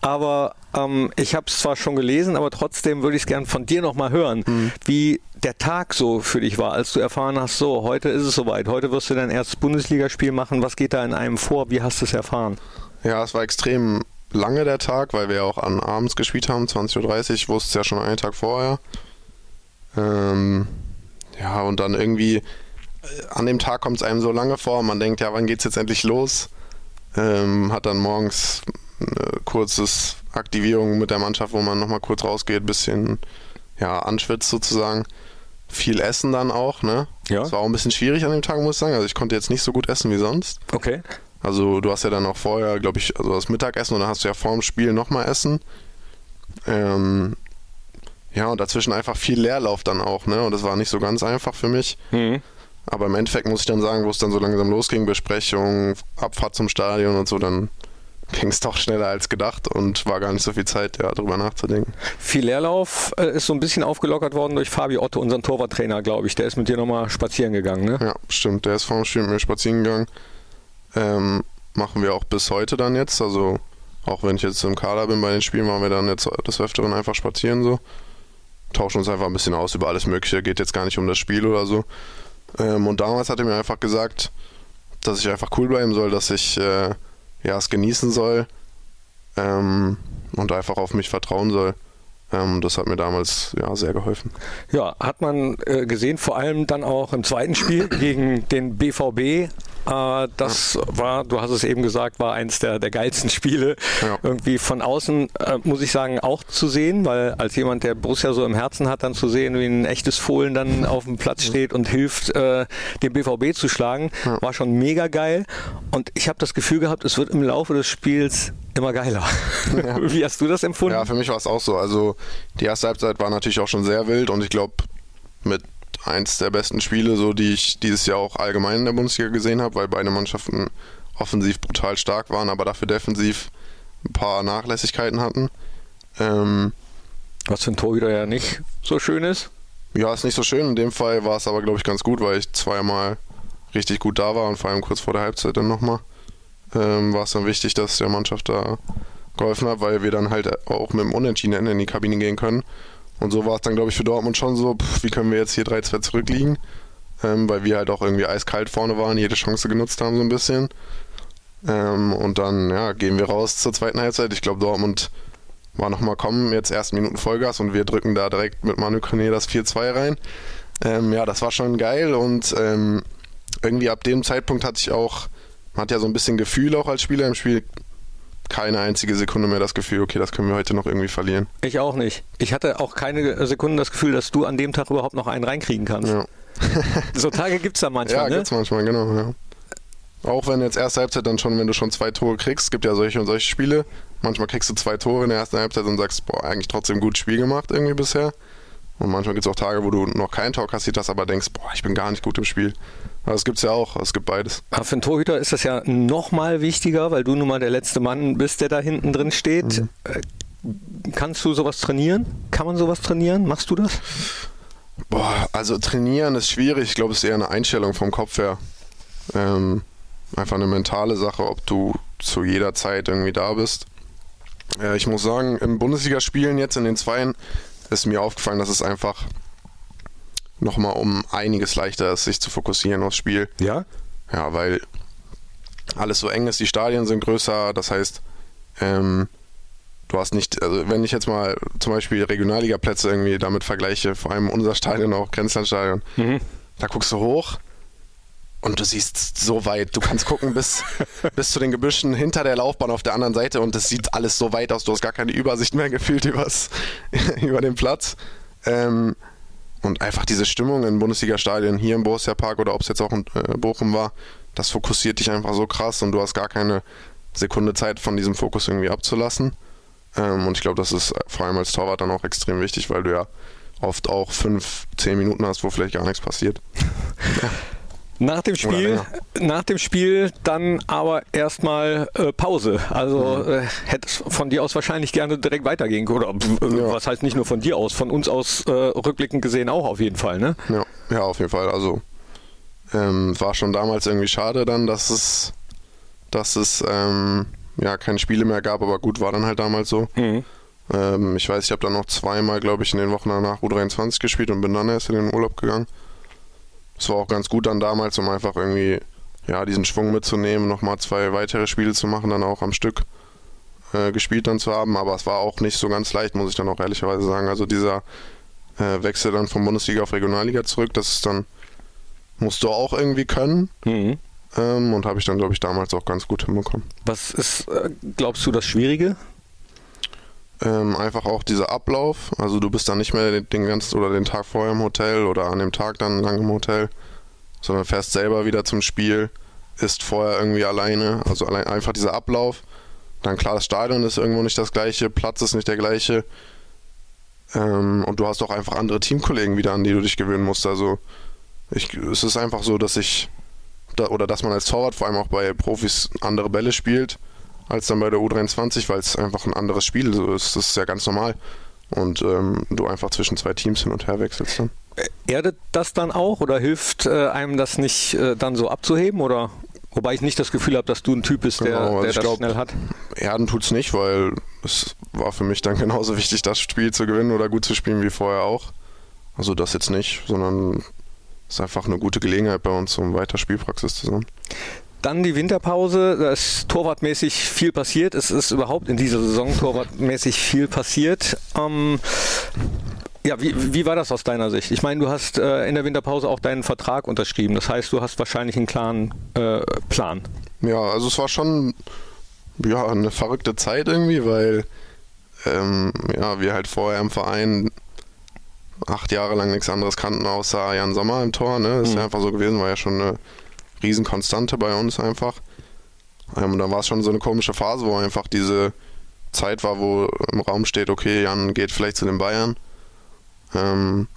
Aber ähm, ich habe es zwar schon gelesen, aber trotzdem würde ich es gern von dir nochmal hören, wie der Tag so für dich war, als du erfahren hast, so, heute ist es soweit, heute wirst du dein erstes Bundesligaspiel machen. Was geht da in einem vor? Wie hast du es erfahren? Ja, es war extrem lange der Tag, weil wir auch an abends gespielt haben, 20.30 Uhr. Ich wusste es ja schon einen Tag vorher. Ähm, ja, und dann irgendwie äh, an dem Tag kommt es einem so lange vor. Man denkt, ja, wann geht's jetzt endlich los? Ähm, hat dann morgens eine kurzes Aktivierung mit der Mannschaft, wo man nochmal kurz rausgeht, bisschen ja, anschwitzt sozusagen. Viel Essen dann auch, ne? Ja. Das war auch ein bisschen schwierig an dem Tag, muss ich sagen. Also ich konnte jetzt nicht so gut essen wie sonst. Okay. Also du hast ja dann auch vorher, glaube ich, also das Mittagessen und dann hast du ja vorm Spiel nochmal Essen. Ähm, ja, und dazwischen einfach viel Leerlauf dann auch, ne? Und das war nicht so ganz einfach für mich. Mhm. Aber im Endeffekt muss ich dann sagen, wo es dann so langsam losging, Besprechung, Abfahrt zum Stadion und so, dann ging es doch schneller als gedacht und war gar nicht so viel Zeit, ja, drüber nachzudenken. Viel Leerlauf äh, ist so ein bisschen aufgelockert worden durch Fabi Otto, unseren Torwarttrainer, glaube ich. Der ist mit dir nochmal spazieren gegangen, ne? Ja, stimmt. Der ist vorm Spiel mit mir spazieren gegangen. Ähm, machen wir auch bis heute dann jetzt. Also auch wenn ich jetzt im Kader bin bei den Spielen, waren wir dann jetzt des Öfteren einfach spazieren so. Tauschen uns einfach ein bisschen aus über alles Mögliche. Geht jetzt gar nicht um das Spiel oder so. Ähm, und damals hat er mir einfach gesagt, dass ich einfach cool bleiben soll, dass ich äh, ja, es genießen soll ähm, und einfach auf mich vertrauen soll. Ähm, das hat mir damals ja sehr geholfen. Ja, hat man äh, gesehen, vor allem dann auch im zweiten Spiel gegen den BVB. Äh, das war, du hast es eben gesagt, war eins der, der geilsten Spiele. Ja. Irgendwie von außen, äh, muss ich sagen, auch zu sehen, weil als jemand, der Borussia so im Herzen hat, dann zu sehen, wie ein echtes Fohlen dann auf dem Platz steht und hilft, äh, den BVB zu schlagen, war schon mega geil. Und ich habe das Gefühl gehabt, es wird im Laufe des Spiels immer geiler. Wie hast du das empfunden? Ja, für mich war es auch so. Also die erste Halbzeit war natürlich auch schon sehr wild und ich glaube mit eins der besten Spiele, so die ich dieses Jahr auch allgemein in der Bundesliga gesehen habe, weil beide Mannschaften offensiv brutal stark waren, aber dafür defensiv ein paar Nachlässigkeiten hatten. Ähm, Was für ein Torhüter ja nicht so schön ist. ja, ist nicht so schön. In dem Fall war es aber, glaube ich, ganz gut, weil ich zweimal richtig gut da war und vor allem kurz vor der Halbzeit dann nochmal. Ähm, war es dann wichtig, dass der Mannschaft da geholfen hat, weil wir dann halt auch mit dem Unentschieden in die Kabine gehen können. Und so war es dann, glaube ich, für Dortmund schon so, pff, wie können wir jetzt hier 3-2 zurückliegen? Ähm, weil wir halt auch irgendwie eiskalt vorne waren, jede Chance genutzt haben so ein bisschen. Ähm, und dann ja, gehen wir raus zur zweiten Halbzeit. Ich glaube, Dortmund war nochmal kommen, jetzt ersten Minuten Vollgas und wir drücken da direkt mit Manu Kone das 4-2 rein. Ähm, ja, das war schon geil und ähm, irgendwie ab dem Zeitpunkt hatte ich auch, man hat ja so ein bisschen Gefühl auch als Spieler im Spiel, keine einzige Sekunde mehr das Gefühl, okay, das können wir heute noch irgendwie verlieren. Ich auch nicht. Ich hatte auch keine Sekunde das Gefühl, dass du an dem Tag überhaupt noch einen reinkriegen kannst. Ja. so Tage gibt es da manchmal, ja, ne? gibt's manchmal, genau, ja. Auch wenn jetzt erste Halbzeit dann schon, wenn du schon zwei Tore kriegst, gibt ja solche und solche Spiele. Manchmal kriegst du zwei Tore in der ersten Halbzeit und sagst, boah, eigentlich trotzdem gut Spiel gemacht irgendwie bisher. Und manchmal gibt es auch Tage, wo du noch kein Tor kassiert hast, aber denkst, boah, ich bin gar nicht gut im Spiel. Das gibt es ja auch, es gibt beides. Aber für einen Torhüter ist das ja noch mal wichtiger, weil du nun mal der letzte Mann bist, der da hinten drin steht. Mhm. Äh, kannst du sowas trainieren? Kann man sowas trainieren? Machst du das? Boah, also trainieren ist schwierig. Ich glaube, es ist eher eine Einstellung vom Kopf her. Ähm, einfach eine mentale Sache, ob du zu jeder Zeit irgendwie da bist. Äh, ich muss sagen, im Bundesligaspielen jetzt in den Zweien ist mir aufgefallen, dass es einfach nochmal um einiges leichter ist, sich zu fokussieren aufs Spiel. Ja? Ja, weil alles so eng ist, die Stadien sind größer, das heißt, ähm, du hast nicht, also wenn ich jetzt mal zum Beispiel Regionalliga-Plätze irgendwie damit vergleiche, vor allem unser Stadion auch, Grenzlandstadion, mhm. da guckst du hoch und du siehst so weit, du kannst gucken bis, bis zu den Gebüschen hinter der Laufbahn auf der anderen Seite und es sieht alles so weit aus, du hast gar keine Übersicht mehr gefühlt übers, über den Platz. Ähm, und einfach diese Stimmung in Bundesliga-Stadien hier im Borussia Park oder ob es jetzt auch in äh, Bochum war, das fokussiert dich einfach so krass und du hast gar keine Sekunde Zeit von diesem Fokus irgendwie abzulassen. Ähm, und ich glaube, das ist vor allem als Torwart dann auch extrem wichtig, weil du ja oft auch fünf, zehn Minuten hast, wo vielleicht gar nichts passiert. Nach dem Spiel, nach dem Spiel dann aber erstmal äh, Pause. Also mhm. äh, hätte es von dir aus wahrscheinlich gerne direkt weitergehen oder äh, ja. was heißt nicht nur von dir aus, von uns aus äh, rückblickend gesehen auch auf jeden Fall, ne? Ja, ja auf jeden Fall. Also ähm, war schon damals irgendwie schade dann, dass es, dass es ähm, ja keine Spiele mehr gab, aber gut war dann halt damals so. Mhm. Ähm, ich weiß, ich habe dann noch zweimal, glaube ich, in den Wochen danach U23 gespielt und bin dann erst in den Urlaub gegangen. Es war auch ganz gut dann damals, um einfach irgendwie ja, diesen Schwung mitzunehmen, nochmal zwei weitere Spiele zu machen, dann auch am Stück äh, gespielt dann zu haben. Aber es war auch nicht so ganz leicht, muss ich dann auch ehrlicherweise sagen. Also dieser äh, Wechsel dann von Bundesliga auf Regionalliga zurück, das ist dann, musst du auch irgendwie können. Mhm. Ähm, und habe ich dann, glaube ich, damals auch ganz gut hinbekommen. Was ist, äh, glaubst du, das Schwierige ähm, einfach auch dieser Ablauf. Also du bist dann nicht mehr den ganzen oder den Tag vorher im Hotel oder an dem Tag dann lang im Hotel, sondern fährst selber wieder zum Spiel, ist vorher irgendwie alleine. Also allein, einfach dieser Ablauf. Dann klar, das Stadion ist irgendwo nicht das gleiche, Platz ist nicht der gleiche. Ähm, und du hast auch einfach andere Teamkollegen wieder, an die du dich gewöhnen musst. Also ich, es ist einfach so, dass ich da, oder dass man als Torwart vor allem auch bei Profis andere Bälle spielt als dann bei der U23, weil es einfach ein anderes Spiel ist. Das ist ja ganz normal. Und ähm, du einfach zwischen zwei Teams hin und her wechselst dann. Erdet das dann auch oder hilft äh, einem das nicht äh, dann so abzuheben? Oder wobei ich nicht das Gefühl habe, dass du ein Typ bist, der, genau, also der das glaub, schnell hat. Erden tut es nicht, weil es war für mich dann genauso wichtig, das Spiel zu gewinnen oder gut zu spielen wie vorher auch. Also das jetzt nicht, sondern es ist einfach eine gute Gelegenheit bei uns, um weiter Spielpraxis zu sammeln. Dann die Winterpause, da ist torwartmäßig viel passiert. Es ist überhaupt in dieser Saison torwartmäßig viel passiert. Ähm, ja, wie, wie war das aus deiner Sicht? Ich meine, du hast äh, in der Winterpause auch deinen Vertrag unterschrieben. Das heißt, du hast wahrscheinlich einen klaren äh, Plan. Ja, also es war schon ja, eine verrückte Zeit irgendwie, weil ähm, ja, wir halt vorher im Verein acht Jahre lang nichts anderes kannten außer Jan Sommer im Tor. Ne? Das ist mhm. einfach so gewesen, war ja schon eine Riesenkonstante bei uns einfach. Ähm, und dann war es schon so eine komische Phase, wo einfach diese Zeit war, wo im Raum steht, okay, Jan geht vielleicht zu den Bayern. Ähm,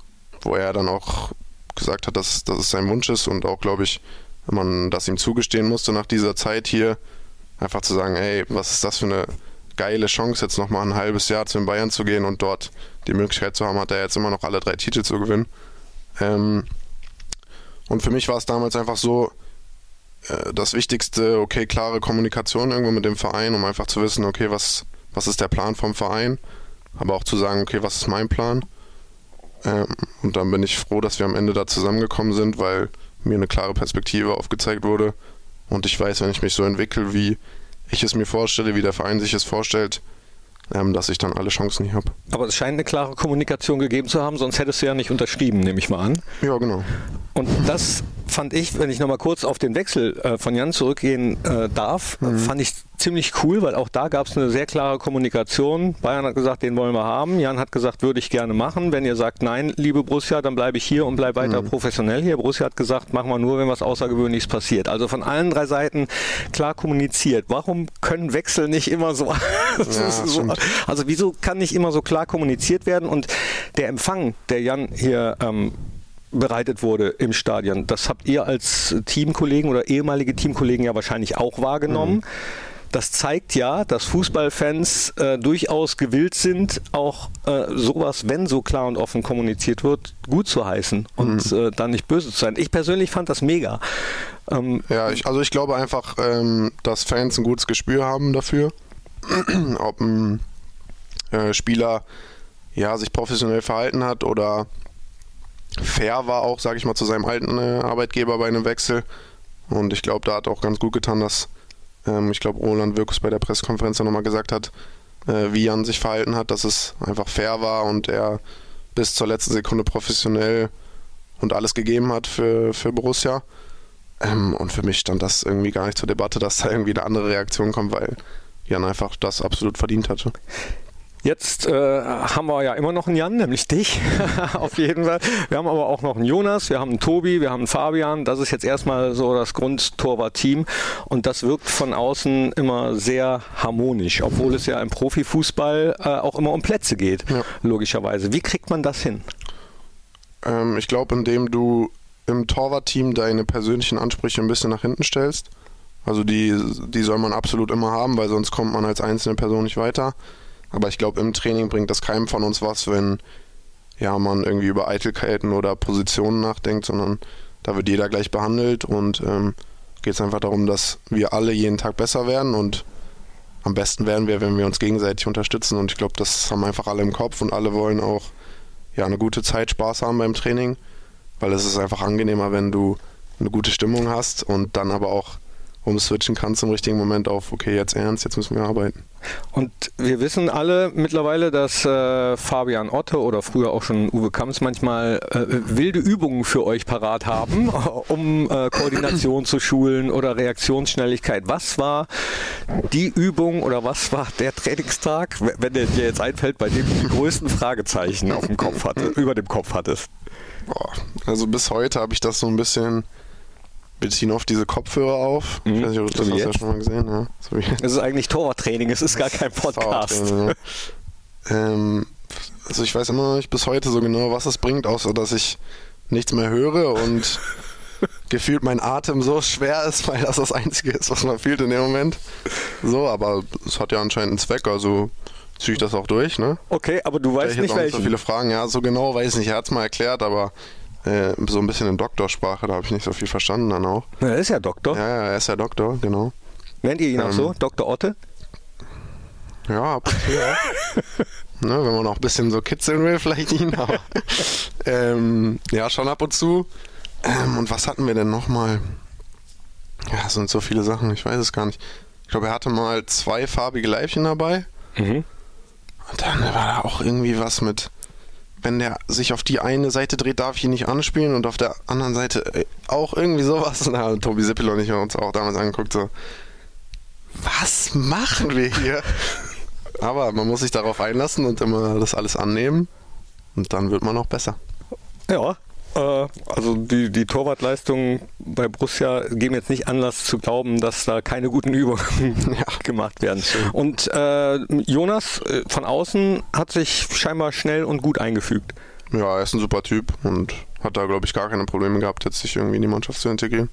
wo er dann auch gesagt hat, dass, dass es sein Wunsch ist und auch, glaube ich, man das ihm zugestehen musste nach dieser Zeit hier, einfach zu sagen, ey, was ist das für eine geile Chance, jetzt nochmal ein halbes Jahr zu den Bayern zu gehen und dort die Möglichkeit zu haben, hat er jetzt immer noch alle drei Titel zu gewinnen. Ähm, und für mich war es damals einfach so, das Wichtigste, okay, klare Kommunikation irgendwo mit dem Verein, um einfach zu wissen, okay, was, was ist der Plan vom Verein, aber auch zu sagen, okay, was ist mein Plan. Ähm, und dann bin ich froh, dass wir am Ende da zusammengekommen sind, weil mir eine klare Perspektive aufgezeigt wurde, Und ich weiß, wenn ich mich so entwickle, wie ich es mir vorstelle, wie der Verein sich es vorstellt, ähm, dass ich dann alle Chancen hier habe. Aber es scheint eine klare Kommunikation gegeben zu haben, sonst hättest du ja nicht unterschrieben, nehme ich mal an. Ja, genau. Und das fand ich, wenn ich nochmal kurz auf den Wechsel äh, von Jan zurückgehen äh, darf, mhm. fand ich ziemlich cool, weil auch da gab es eine sehr klare Kommunikation. Bayern hat gesagt, den wollen wir haben. Jan hat gesagt, würde ich gerne machen. Wenn ihr sagt, nein, liebe Borussia, dann bleibe ich hier und bleibe weiter mhm. professionell hier. Borussia hat gesagt, machen wir nur, wenn was Außergewöhnliches passiert. Also von allen drei Seiten klar kommuniziert. Warum können Wechsel nicht immer so, ja, so also wieso kann nicht immer so klar kommuniziert werden? Und der Empfang, der Jan hier ähm, bereitet wurde im Stadion. Das habt ihr als Teamkollegen oder ehemalige Teamkollegen ja wahrscheinlich auch wahrgenommen. Mhm. Das zeigt ja, dass Fußballfans äh, durchaus gewillt sind, auch äh, sowas, wenn so klar und offen kommuniziert wird, gut zu heißen und mhm. äh, dann nicht böse zu sein. Ich persönlich fand das mega. Ähm, ja, ich, also ich glaube einfach, ähm, dass Fans ein gutes Gespür haben dafür, ob ein äh, Spieler ja, sich professionell verhalten hat oder fair war auch, sage ich mal, zu seinem alten äh, Arbeitgeber bei einem Wechsel. Und ich glaube, da hat auch ganz gut getan, dass ähm, ich glaube, Roland Wirkus bei der Pressekonferenz nochmal gesagt hat, äh, wie Jan sich verhalten hat, dass es einfach fair war und er bis zur letzten Sekunde professionell und alles gegeben hat für, für Borussia. Ähm, und für mich stand das irgendwie gar nicht zur Debatte, dass da irgendwie eine andere Reaktion kommt, weil Jan einfach das absolut verdient hatte. Jetzt äh, haben wir ja immer noch einen Jan, nämlich dich, auf jeden Fall. Wir haben aber auch noch einen Jonas, wir haben einen Tobi, wir haben einen Fabian. Das ist jetzt erstmal so das Grundtorwart-Team und das wirkt von außen immer sehr harmonisch, obwohl es ja im Profifußball äh, auch immer um Plätze geht, ja. logischerweise. Wie kriegt man das hin? Ähm, ich glaube, indem du im Torwart-Team deine persönlichen Ansprüche ein bisschen nach hinten stellst. Also die, die soll man absolut immer haben, weil sonst kommt man als einzelne Person nicht weiter. Aber ich glaube, im Training bringt das keinem von uns was, wenn ja, man irgendwie über Eitelkeiten oder Positionen nachdenkt, sondern da wird jeder gleich behandelt und ähm, geht es einfach darum, dass wir alle jeden Tag besser werden und am besten werden wir, wenn wir uns gegenseitig unterstützen und ich glaube, das haben einfach alle im Kopf und alle wollen auch ja, eine gute Zeit, Spaß haben beim Training, weil es ist einfach angenehmer, wenn du eine gute Stimmung hast und dann aber auch umswitchen kannst im richtigen Moment auf, okay, jetzt ernst, jetzt müssen wir arbeiten. Und wir wissen alle mittlerweile, dass äh, Fabian Otte oder früher auch schon Uwe Kamps manchmal äh, wilde Übungen für euch parat haben, um äh, Koordination zu schulen oder Reaktionsschnelligkeit. Was war die Übung oder was war der Trainingstag, wenn der dir jetzt einfällt, bei dem du die größten Fragezeichen auf dem Kopf hatte, über dem Kopf hattest? Boah, also bis heute habe ich das so ein bisschen wir ziehen oft diese Kopfhörer auf. Mhm. Ich weiß nicht, ob du das hast ja schon mal gesehen. Ja. So es ist eigentlich Torwarttraining, es ist gar kein Podcast. Ja. ähm, also ich weiß immer noch nicht bis heute so genau, was es bringt, außer dass ich nichts mehr höre und gefühlt mein Atem so schwer ist, weil das das Einzige ist, was man fühlt in dem Moment. So, aber es hat ja anscheinend einen Zweck, also ziehe ich das auch durch, ne? Okay, aber du weißt nicht, welchen. so viele Fragen, ja, so genau weiß ich nicht. Er hat es mal erklärt, aber äh, so ein bisschen in Doktorsprache, da habe ich nicht so viel verstanden dann auch. er ist ja Doktor. Ja, ja, er ist ja Doktor, genau. Nennt ihr ihn ähm, auch so? Dr. Otte? Ja, ab und zu, ja. ne, wenn man noch ein bisschen so kitzeln will, vielleicht ihn, aber ähm, ja, schon ab und zu. Ähm, und was hatten wir denn nochmal? Ja, es sind so viele Sachen, ich weiß es gar nicht. Ich glaube, er hatte mal zwei farbige Leibchen dabei. Mhm. Und dann war da auch irgendwie was mit wenn der sich auf die eine Seite dreht, darf ich ihn nicht anspielen und auf der anderen Seite äh, auch irgendwie sowas. Hat Tobi Sippel und ich uns auch damals angeguckt, so, was machen wir hier? Aber man muss sich darauf einlassen und immer das alles annehmen und dann wird man auch besser. Ja, also die, die Torwartleistungen bei Borussia geben jetzt nicht Anlass zu glauben, dass da keine guten Übungen gemacht werden. Und äh, Jonas äh, von außen hat sich scheinbar schnell und gut eingefügt. Ja, er ist ein super Typ und hat da, glaube ich, gar keine Probleme gehabt, jetzt sich irgendwie in die Mannschaft zu integrieren.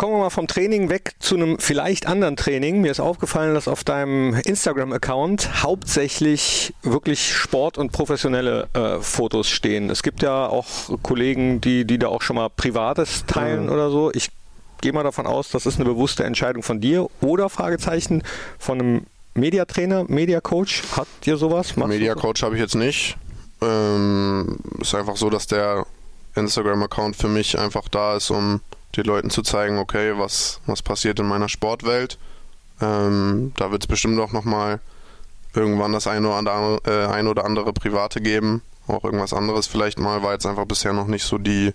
Kommen wir mal vom Training weg zu einem vielleicht anderen Training. Mir ist aufgefallen, dass auf deinem Instagram-Account hauptsächlich wirklich Sport- und professionelle äh, Fotos stehen. Es gibt ja auch Kollegen, die, die da auch schon mal Privates teilen mhm. oder so. Ich gehe mal davon aus, das ist eine bewusste Entscheidung von dir oder Fragezeichen von einem Mediatrainer, Mediacoach. Hat dir sowas? Mediacoach habe ich jetzt nicht. Ähm, ist einfach so, dass der Instagram-Account für mich einfach da ist, um den Leuten zu zeigen, okay, was, was passiert in meiner Sportwelt. Ähm, da wird es bestimmt auch nochmal irgendwann das eine oder, andere, äh, ein oder andere Private geben. Auch irgendwas anderes vielleicht mal, war jetzt einfach bisher noch nicht so die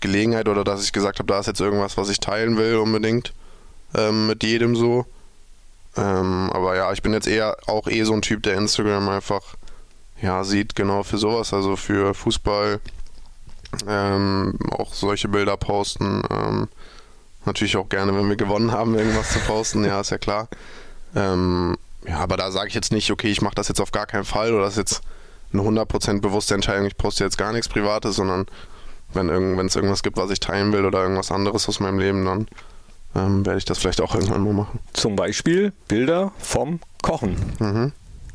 Gelegenheit oder dass ich gesagt habe, da ist jetzt irgendwas, was ich teilen will unbedingt ähm, mit jedem so. Ähm, aber ja, ich bin jetzt eher auch eh so ein Typ, der Instagram einfach ja sieht genau für sowas, also für Fußball, ähm, auch solche Bilder posten. Ähm, natürlich auch gerne, wenn wir gewonnen haben, irgendwas zu posten, ja, ist ja klar. Ähm, ja, aber da sage ich jetzt nicht, okay, ich mache das jetzt auf gar keinen Fall oder das ist jetzt eine 100% bewusste Entscheidung, ich poste jetzt gar nichts Privates, sondern wenn es irgendwas gibt, was ich teilen will oder irgendwas anderes aus meinem Leben, dann ähm, werde ich das vielleicht auch irgendwann mal machen. Zum Beispiel Bilder vom Kochen. Mhm.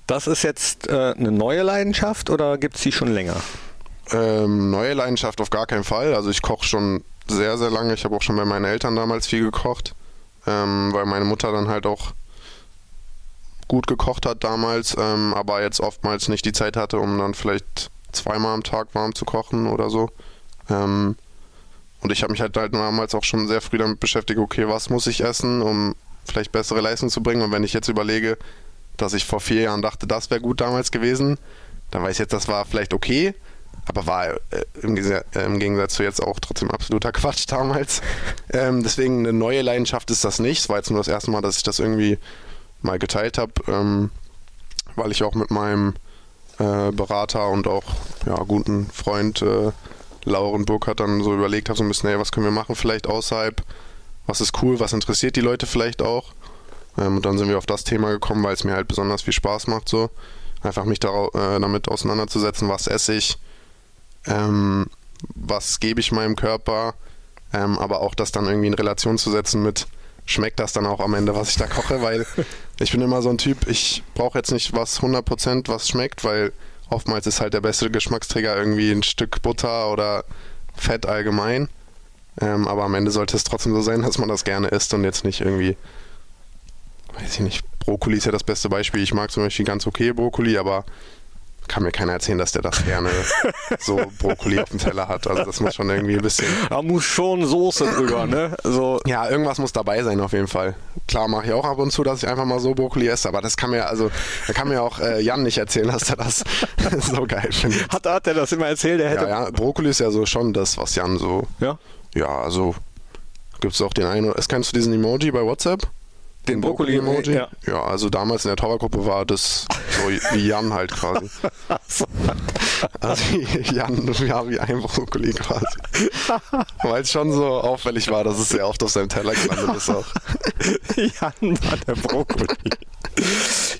Das ist jetzt äh, eine neue Leidenschaft oder gibt es die schon länger? Ähm, neue Leidenschaft auf gar keinen Fall. Also ich koche schon sehr, sehr lange. Ich habe auch schon bei meinen Eltern damals viel gekocht, ähm, weil meine Mutter dann halt auch gut gekocht hat damals, ähm, aber jetzt oftmals nicht die Zeit hatte, um dann vielleicht zweimal am Tag warm zu kochen oder so. Ähm, und ich habe mich halt, halt damals auch schon sehr früh damit beschäftigt, okay, was muss ich essen, um vielleicht bessere Leistung zu bringen. Und wenn ich jetzt überlege, dass ich vor vier Jahren dachte, das wäre gut damals gewesen, dann weiß ich jetzt, das war vielleicht okay, aber war äh, im, äh, im, Gegensatz zu jetzt auch trotzdem absoluter Quatsch damals. Ähm, deswegen eine neue Leidenschaft ist das nicht. Es war jetzt nur das erste Mal, dass ich das irgendwie mal geteilt habe, ähm, weil ich auch mit meinem äh, Berater und auch ja, guten Freund äh, Lauren Burkhardt dann so überlegt habe, so ein bisschen, hey, was können wir machen vielleicht außerhalb, was ist cool, was interessiert die Leute vielleicht auch. Ähm, und dann sind wir auf das Thema gekommen, weil es mir halt besonders viel Spaß macht, so einfach mich da, äh, damit auseinanderzusetzen, was esse ich, ähm, was gebe ich meinem Körper, ähm, aber auch das dann irgendwie in Relation zu setzen mit, schmeckt das dann auch am Ende, was ich da koche, weil ich bin immer so ein Typ, ich brauche jetzt nicht was 100% was schmeckt, weil oftmals ist halt der beste Geschmacksträger irgendwie ein Stück Butter oder Fett allgemein. Ähm, aber am Ende sollte es trotzdem so sein, dass man das gerne isst und jetzt nicht irgendwie, weiß ich nicht, Brokkoli ist ja das beste Beispiel. Ich mag zum Beispiel ganz okay Brokkoli, aber kann mir keiner erzählen, dass der das gerne so Brokkoli auf dem Teller hat. Also das muss schon irgendwie ein bisschen. Da muss schon Soße drüber, ne? So. Ja, irgendwas muss dabei sein auf jeden Fall. Klar mache ich auch ab und zu, dass ich einfach mal so Brokkoli esse, aber das kann mir, also da kann mir auch äh, Jan nicht erzählen, dass er das so geil findet. Hat, hat er das immer erzählt? Er hätte ja, ja, Brokkoli ist ja so schon das, was Jan so. Ja. Ja, also gibt es auch den einen. Kennst du diesen Emoji bei WhatsApp? Den Brokkoli-Emoji? Ja. ja, also damals in der Torwartgruppe war das so wie Jan halt quasi. also Jan, ja, wie ein Brokkoli quasi. Weil es schon so auffällig war, dass es sehr oft auf seinem Teller gelandet ist auch. Jan war der Brokkoli.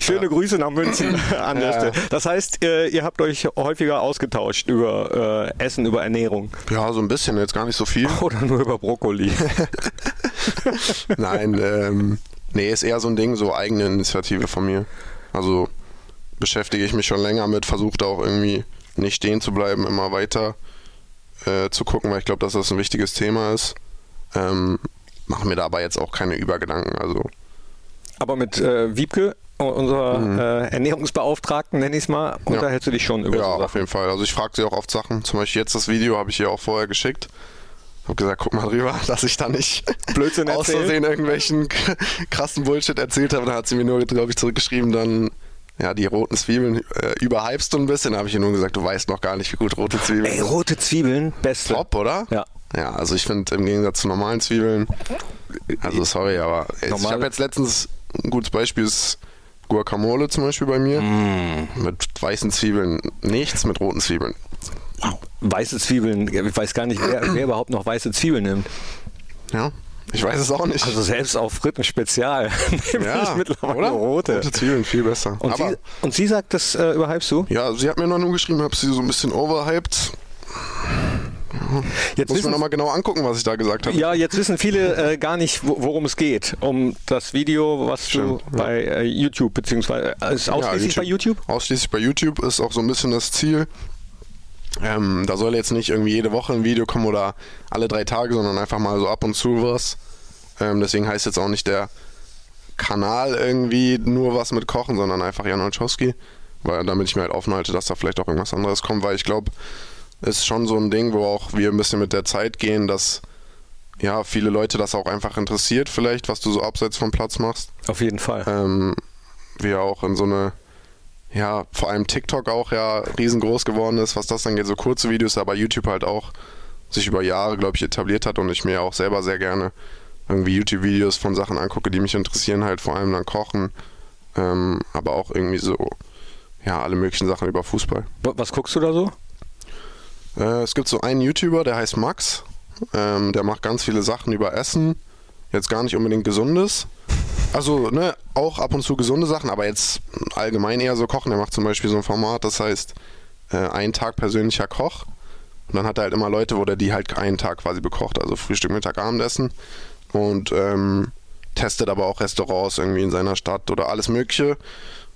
Schöne ja. Grüße nach München an der Stelle. Das heißt, äh, ihr habt euch häufiger ausgetauscht über äh, Essen, über Ernährung. Ja, so ein bisschen, jetzt gar nicht so viel. Oder nur über Brokkoli. Nein, ähm, Nee, ist eher so ein Ding, so eigene Initiative von mir. Also beschäftige ich mich schon länger mit, versuche da auch irgendwie nicht stehen zu bleiben, immer weiter äh, zu gucken, weil ich glaube, dass das ein wichtiges Thema ist. Ähm, Mache mir dabei jetzt auch keine Übergedanken. Also. Aber mit äh, Wiebke, unserer mhm. äh, Ernährungsbeauftragten, nenne ich es mal, unterhältst ja. du dich schon über Ja, so auf jeden Fall. Also ich frage sie auch oft Sachen. Zum Beispiel jetzt das Video habe ich ihr auch vorher geschickt habe gesagt, guck mal drüber, dass ich da nicht Blödsinn aus Versehen irgendwelchen krassen Bullshit erzählt habe. Dann hat sie mir nur, glaube ich, zurückgeschrieben, dann ja, die roten Zwiebeln äh, überhypst du ein bisschen. Da habe ich ihr nur gesagt, du weißt noch gar nicht, wie gut rote Zwiebeln Ey, rote Zwiebeln, beste. Top, oder? Ja. Ja, also ich finde im Gegensatz zu normalen Zwiebeln, also sorry, aber ey, ich habe jetzt letztens ein gutes Beispiel ist Guacamole zum Beispiel bei mir. Mm. Mit weißen Zwiebeln nichts, mit roten Zwiebeln. Weiße Zwiebeln, ich weiß gar nicht, wer, wer überhaupt noch weiße Zwiebeln nimmt. Ja. Ich weiß es auch nicht. Also selbst auf Fritten Spezial nehme ja, ich mittlerweile oder? rote. Rote Zwiebeln, viel besser. Und, sie, und sie, sagt, das äh, überhypst du? Ja, sie hat mir noch nur geschrieben, habe sie so ein bisschen overhyped. Jetzt muss man nochmal genau angucken, was ich da gesagt habe. Ja, jetzt wissen viele äh, gar nicht, worum es geht. Um das Video, was Stimmt, du ja. bei äh, YouTube, beziehungsweise äh, ist ausschließlich ja, YouTube. bei YouTube? Ausschließlich bei YouTube ist auch so ein bisschen das Ziel, ähm, da soll jetzt nicht irgendwie jede Woche ein Video kommen oder alle drei Tage, sondern einfach mal so ab und zu was. Ähm, deswegen heißt jetzt auch nicht der Kanal irgendwie nur was mit Kochen, sondern einfach Jan Olschowski. Weil damit ich mir halt offen halte, dass da vielleicht auch irgendwas anderes kommt, weil ich glaube, ist schon so ein Ding, wo auch wir ein bisschen mit der Zeit gehen, dass ja, viele Leute das auch einfach interessiert, vielleicht, was du so abseits vom Platz machst. Auf jeden Fall. Ähm, wir auch in so eine, ja, vor allem TikTok auch ja riesengroß geworden ist, was das angeht, so kurze Videos, aber YouTube halt auch sich über Jahre, glaube ich, etabliert hat und ich mir auch selber sehr gerne irgendwie YouTube-Videos von Sachen angucke, die mich interessieren, halt vor allem dann Kochen, ähm, aber auch irgendwie so, ja, alle möglichen Sachen über Fußball. Was guckst du da so? Äh, es gibt so einen YouTuber, der heißt Max, ähm, der macht ganz viele Sachen über Essen, jetzt gar nicht unbedingt gesundes. Also, ne, auch ab und zu gesunde Sachen, aber jetzt allgemein eher so kochen. Er macht zum Beispiel so ein Format, das heißt, äh, ein Tag persönlicher Koch. Und dann hat er halt immer Leute, wo der die halt einen Tag quasi bekocht, also Frühstück, Mittag, Abendessen. Und ähm, testet aber auch Restaurants irgendwie in seiner Stadt oder alles Mögliche.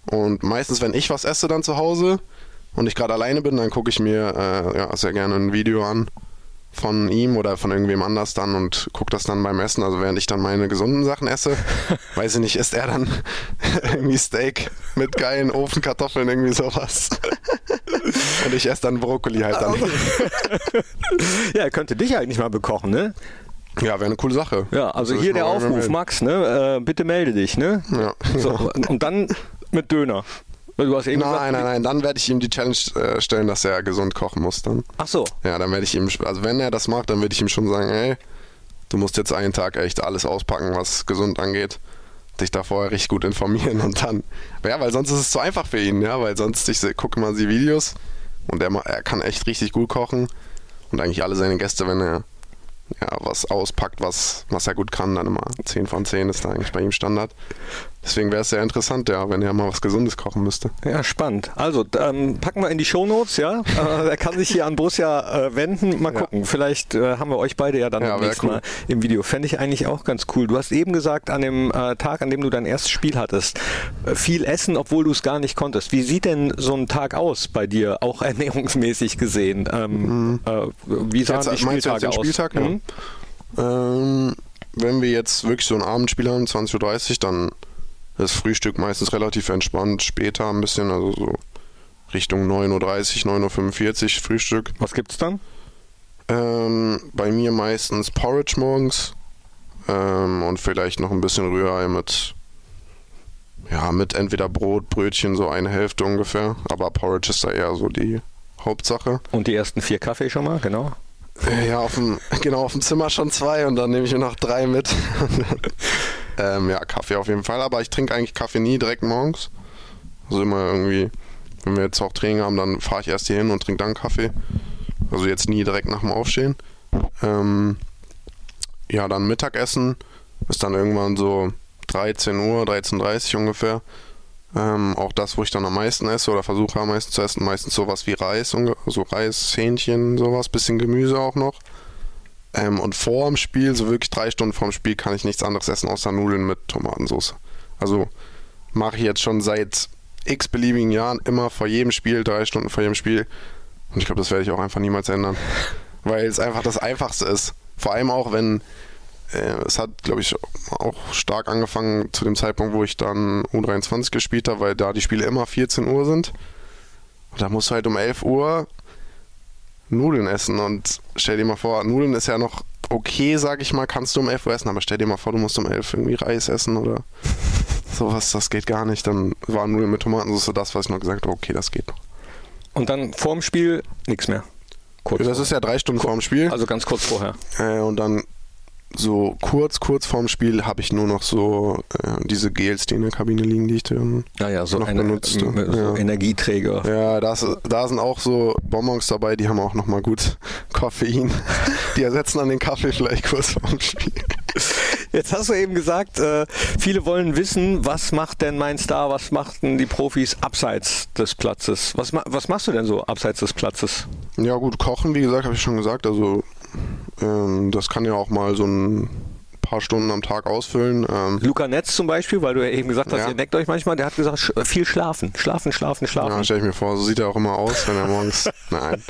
Und meistens, wenn ich was esse dann zu Hause und ich gerade alleine bin, dann gucke ich mir äh, ja, sehr gerne ein Video an von ihm oder von irgendwem anders dann und gucke das dann beim Essen. Also während ich dann meine gesunden Sachen esse, weiß ich nicht, isst er dann irgendwie Steak mit geilen Ofenkartoffeln, irgendwie sowas. und ich esse dann Brokkoli halt dann. ja, er könnte dich eigentlich mal bekochen, ne? Ja, wäre eine coole Sache. Ja, also hier der Aufruf? Max, ne? Äh, bitte melde dich, ne? Ja. So, und dann mit Döner. Du hast eben gesagt, Nein, nein, nein, dann werde ich ihm die Challenge äh, stellen, dass er gesund kochen muss dann. Ach so. Ja, dann werde ich ihm, also wenn er das macht, dann würde ich ihm schon sagen, ey, du musst jetzt einen Tag echt alles auspacken, was gesund angeht. Dich da vorher richtig gut informieren und dann. Ja, weil sonst ist es zu einfach für ihn, ja, weil sonst, ich gucke mal die Videos und er, ma- er kann echt richtig gut kochen und eigentlich alle seine Gäste, wenn er ja, was auspackt, was, was er gut kann, dann immer 10 von 10 ist da eigentlich bei ihm Standard. Deswegen wäre es sehr interessant, ja, wenn er mal was Gesundes kochen müsste. Ja, spannend. Also, ähm, packen wir in die Shownotes, ja? Äh, er kann sich hier an Borussia äh, wenden. Mal Ja. gucken. Vielleicht äh, haben wir euch beide ja dann Ja, ja, cool. Mal im Video. Fände ich eigentlich auch ganz cool. Du hast eben gesagt, an dem äh, Tag, an dem du dein erstes Spiel hattest, äh, viel essen, obwohl du es gar nicht konntest. Wie sieht denn so ein Tag aus bei dir, auch ernährungsmäßig gesehen? Ähm, äh, wie sahen Mhm. Jetzt, die Spieltage aus? Spieltag? Ja. Mhm. Ähm, wenn wir jetzt wirklich so ein Abendspiel haben, 20.30 Uhr, dann ist Frühstück meistens relativ entspannt, später ein bisschen, also so Richtung 9.30 Uhr, 9.45 Uhr Frühstück. Was gibt's dann? Ähm, bei mir meistens Porridge morgens ähm, und vielleicht noch ein bisschen Rührei mit, ja, mit entweder Brot, Brötchen, so eine Hälfte ungefähr. Aber Porridge ist da eher so die Hauptsache. Und die ersten vier Kaffee schon mal, genau. Äh, Ja, auf dem, genau, auf dem Zimmer schon zwei und dann nehme ich mir noch drei mit. ähm, ja, Kaffee auf jeden Fall, aber ich trinke eigentlich Kaffee nie direkt morgens. Also immer irgendwie, wenn wir jetzt auch Training haben, dann fahre ich erst hier hin und trinke dann Kaffee. Also jetzt nie direkt nach dem Aufstehen. Ähm, ja, dann Mittagessen ist dann irgendwann so 13 Uhr, 13.30 Uhr ungefähr. Ähm, auch das, wo ich dann am meisten esse oder versuche am meisten zu essen, meistens sowas wie Reis, so Reis, Hähnchen, sowas, bisschen Gemüse auch noch. Ähm, und vor dem Spiel, so wirklich drei Stunden vor dem Spiel, kann ich nichts anderes essen außer Nudeln mit Tomatensauce. Also mache ich jetzt schon seit x beliebigen Jahren immer vor jedem Spiel, drei Stunden vor jedem Spiel. Und ich glaube, das werde ich auch einfach niemals ändern. Weil es einfach das Einfachste ist. Vor allem auch, wenn äh, es hat, glaube ich, auch stark angefangen zu dem Zeitpunkt, wo ich dann U23 gespielt habe, weil da die Spiele immer 14 Uhr sind. Und da musst du halt um 11 Uhr Nudeln essen. Und stell dir mal vor, Nudeln ist ja noch okay, sag ich mal, kannst du um 11 Uhr essen, aber stell dir mal vor, du musst um 11 irgendwie Reis essen oder sowas, das geht gar nicht. Dann war Nudeln mit Tomatensauce das, was ich noch gesagt habe, okay, das geht noch. Und dann vorm Spiel nichts mehr. Kurz Das ist ja drei Stunden vor dem Spiel. also ganz kurz vorher. Äh, und dann so kurz, kurz vorm Spiel habe ich nur noch so äh, diese Gels, die in der Kabine liegen, die ich dann. Naja, so, Noch eine, benutzt, m- so ja. Energieträger. Ja, da, ist, da sind auch so Bonbons dabei, die haben auch nochmal gut Koffein. Die ersetzen dann den Kaffee vielleicht kurz vorm Spiel. Jetzt hast du eben gesagt, äh, viele wollen wissen, was macht denn mein Star, was machten die Profis abseits des Platzes? Was, ma was machst du denn so abseits des Platzes? Ja, gut, kochen, wie gesagt, habe ich schon gesagt. Also, ähm, das kann ja auch mal so ein paar Stunden am Tag ausfüllen. Ähm, Luca Netz zum Beispiel, weil du ja eben gesagt hast, Ja. ihr neckt euch manchmal, der hat gesagt, sch viel schlafen, schlafen, schlafen, schlafen. ja, stelle ich mir vor, so sieht er auch immer aus, wenn er morgens. Nein.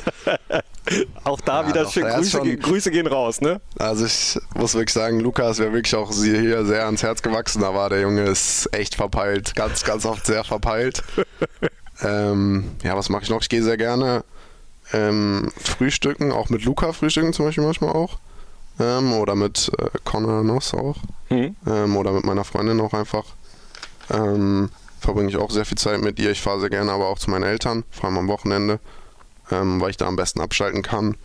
Auch da Ja, wieder doch, schön, Grüße, schon- Grüße gehen raus, ne? Also ich muss wirklich sagen, Lukas wäre wirklich auch hier sehr ans Herz gewachsen. Da war der Junge ist echt verpeilt, ganz, ganz oft sehr verpeilt. ähm, ja, was mache ich noch? Ich gehe sehr gerne ähm, frühstücken, auch mit Luca frühstücken zum Beispiel manchmal auch. ähm, oder mit äh, Connor Noss auch Mhm. ähm, oder mit meiner Freundin auch einfach. Ähm, verbringe ich auch sehr viel Zeit mit ihr. Ich fahre sehr gerne aber auch zu meinen Eltern, vor allem am Wochenende, ähm, weil ich da am besten abschalten kann.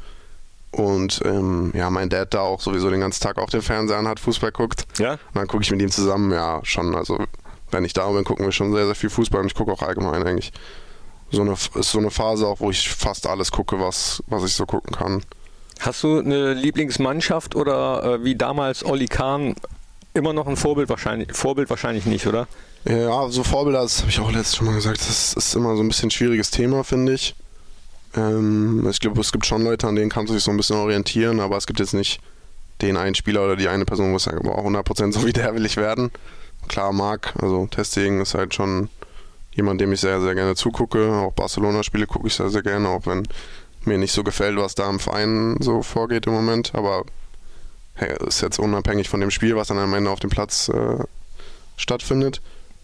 Und ähm, ja, mein Dad da auch sowieso den ganzen Tag auch den Fernseher an hat, Fußball guckt. Ja? Und dann gucke ich mit ihm zusammen, ja, schon. Also, wenn ich da bin, gucken wir schon sehr, sehr viel Fußball und ich gucke auch allgemein eigentlich. So eine, ist so eine Phase auch, wo ich fast alles gucke, was, was ich so gucken kann. Hast du eine Lieblingsmannschaft oder äh, wie damals Olli Kahn immer noch ein Vorbild wahrscheinlich, Vorbild wahrscheinlich nicht, oder? Ja, so Vorbilder, das habe ich auch letztes schon mal gesagt, das ist immer so ein bisschen ein schwieriges Thema, finde ich. Ähm, ich glaube, es gibt schon Leute, an denen kannst du dich so ein bisschen orientieren, aber es gibt jetzt nicht den einen Spieler oder die eine Person, wo ich sage, boah, 100% so wie der will ich werden. Klar, Marc, also Testing ist halt schon jemand, dem ich sehr, sehr gerne zugucke. Auch Barcelona-Spiele gucke ich sehr, sehr gerne, auch wenn mir nicht so gefällt, was da im Verein so vorgeht im Moment. Aber hey, ist jetzt unabhängig von dem Spiel, was dann am Ende auf dem Platz äh, stattfindet.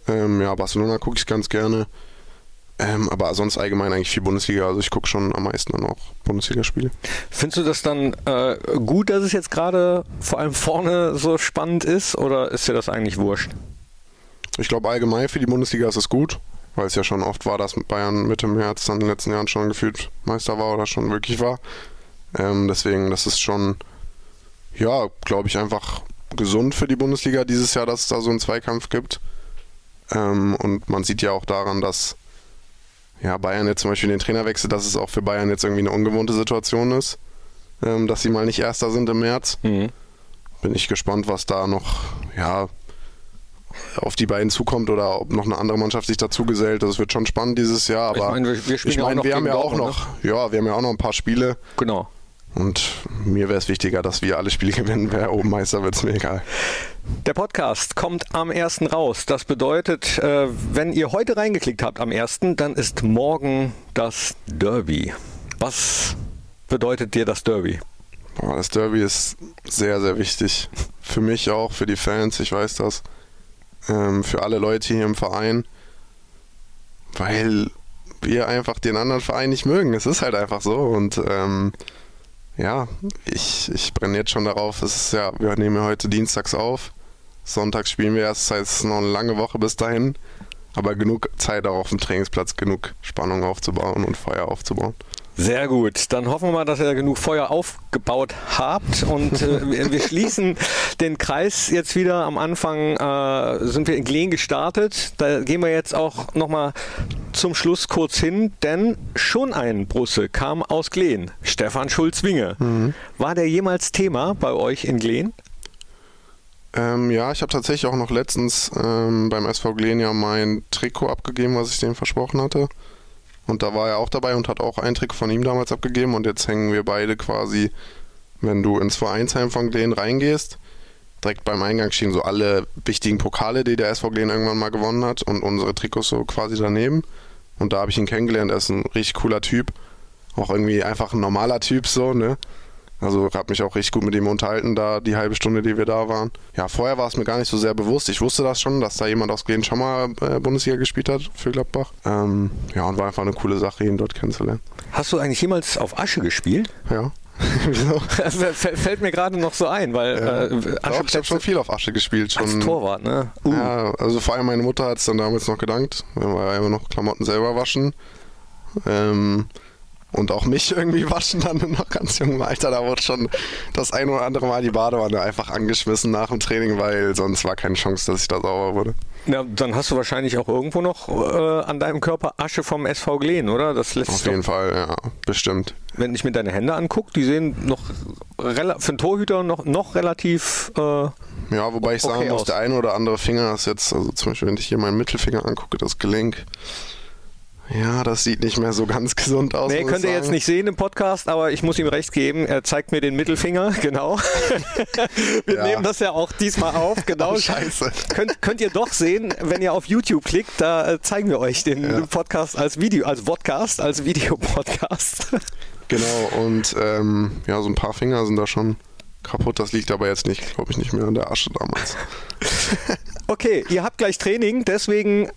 Ähm, ja, Barcelona gucke ich ganz gerne. Ähm, aber sonst allgemein eigentlich viel Bundesliga. Also ich gucke schon am meisten dann auch Bundesligaspiele. Findest du das dann äh, gut, dass es jetzt gerade vor allem vorne so spannend ist oder ist dir das eigentlich wurscht? Ich glaube allgemein für die Bundesliga ist es gut, weil es ja schon oft war, dass Bayern Mitte März dann in den letzten Jahren schon gefühlt Meister war oder schon wirklich war. Ähm, deswegen, das ist schon, ja, glaube ich, einfach gesund für die Bundesliga dieses Jahr, dass es da so einen Zweikampf gibt. Ähm, und man sieht ja auch daran, dass ja, Bayern jetzt zum Beispiel den Trainer wechselt, dass es auch für Bayern jetzt irgendwie eine ungewohnte Situation ist, ähm, dass sie mal nicht Erster sind im März. Mhm. Bin ich gespannt, was da noch, ja, auf die beiden zukommt oder ob noch eine andere Mannschaft sich dazu gesellt. Das wird schon spannend dieses Jahr. Aber ich meine, wir, wir spielen ich ja auch meine, noch wir haben ja auch Dortmund, noch, ja, wir haben ja auch noch ein paar Spiele. Ne? Genau. Und mir wäre es wichtiger, dass wir alle Spiele gewinnen. Wer oben Meister wird, ist mir egal. Der Podcast kommt am 1. raus. Das bedeutet, äh, wenn ihr heute reingeklickt habt am 1., dann ist morgen das Derby. Was bedeutet dir das Derby? Das Derby ist sehr, sehr wichtig. Für mich auch, für die Fans, ich weiß das. Ähm, für alle Leute hier im Verein. Weil wir einfach den anderen Verein nicht mögen. Es ist halt einfach so. Und ähm, ja, ich, ich brenne jetzt schon darauf. Es ist ja, wir nehmen ja heute dienstags auf. Sonntags spielen wir erst, das heißt, es ist noch eine lange Woche bis dahin. Aber genug Zeit auch auf dem Trainingsplatz, genug Spannung aufzubauen und Feuer aufzubauen. Sehr gut. Dann hoffen wir mal, dass ihr genug Feuer aufgebaut habt. Und äh, wir, wir schließen den Kreis jetzt wieder. Am Anfang äh, sind wir in Glen gestartet. Da gehen wir jetzt auch nochmal zum Schluss kurz hin, denn schon ein Brusse kam aus Glen. Stefan Schulz-Winge. War der jemals Thema bei euch in Glen? Ähm, ja, ich habe tatsächlich auch noch letztens ähm, beim SV Glenia mein Trikot abgegeben, was ich dem versprochen hatte. Und da war er auch dabei und hat auch ein Trikot von ihm damals abgegeben. Und jetzt hängen wir beide quasi, wenn du ins Vereinsheim von Glen reingehst, direkt beim Eingang stehen so alle wichtigen Pokale, die der SV Glen irgendwann mal gewonnen hat und unsere Trikots so quasi daneben. Und da habe ich ihn kennengelernt. Er ist ein richtig cooler Typ. Auch irgendwie einfach ein normaler Typ so, ne? Also habe mich auch richtig gut mit ihm unterhalten, da die halbe Stunde, die wir da waren. Ja, vorher war es mir gar nicht so sehr bewusst. Ich wusste das schon, dass da jemand aus Glen schon mal äh, Bundesliga gespielt hat für Gladbach. Ähm, ja, und war einfach eine coole Sache, ihn dort kennenzulernen. Hast du eigentlich jemals auf Asche gespielt? Ja. Wieso? Das fällt mir gerade noch so ein, weil Ja. äh, Doch, ich habe schon viel auf Asche gespielt. Schon. als Torwart, ne? Uh. Ja, also vor allem meine Mutter hat es dann damals noch gedankt, wenn wir ja immer noch Klamotten selber waschen. Ähm, und auch mich irgendwie waschen dann in noch ganz jungem Alter. Da wurde schon das ein oder andere Mal die Badewanne einfach angeschmissen nach dem Training, weil sonst war keine Chance, dass ich da sauber wurde. Ja, dann hast du wahrscheinlich auch irgendwo noch äh, an deinem Körper Asche vom SV Glen, oder? Das lässt Auf jeden Fall, ja, bestimmt. wenn ich mir deine Hände angucke, die sehen noch für einen Torhüter noch, noch relativ äh, Ja, wobei ich sagen Okay muss, aus. der eine oder andere Finger ist jetzt, also zum Beispiel, wenn ich hier meinen Mittelfinger angucke, das Gelenk. Ja, das sieht nicht mehr so ganz gesund aus. Nee, könnt ihr jetzt nicht sehen im Podcast, aber ich muss ihm recht geben. Er zeigt mir den Mittelfinger, genau. Wir Ja. nehmen das ja auch diesmal auf, genau. Oh, scheiße. Könnt, könnt ihr doch sehen, wenn ihr auf YouTube klickt, da äh, zeigen wir euch den Ja. Podcast als Video, als Podcast, als Videopodcast. Genau, und ähm, ja, so ein paar Finger sind da schon kaputt. Das liegt aber jetzt nicht, glaube ich, nicht mehr an der Asche damals. Okay, ihr habt gleich Training, deswegen,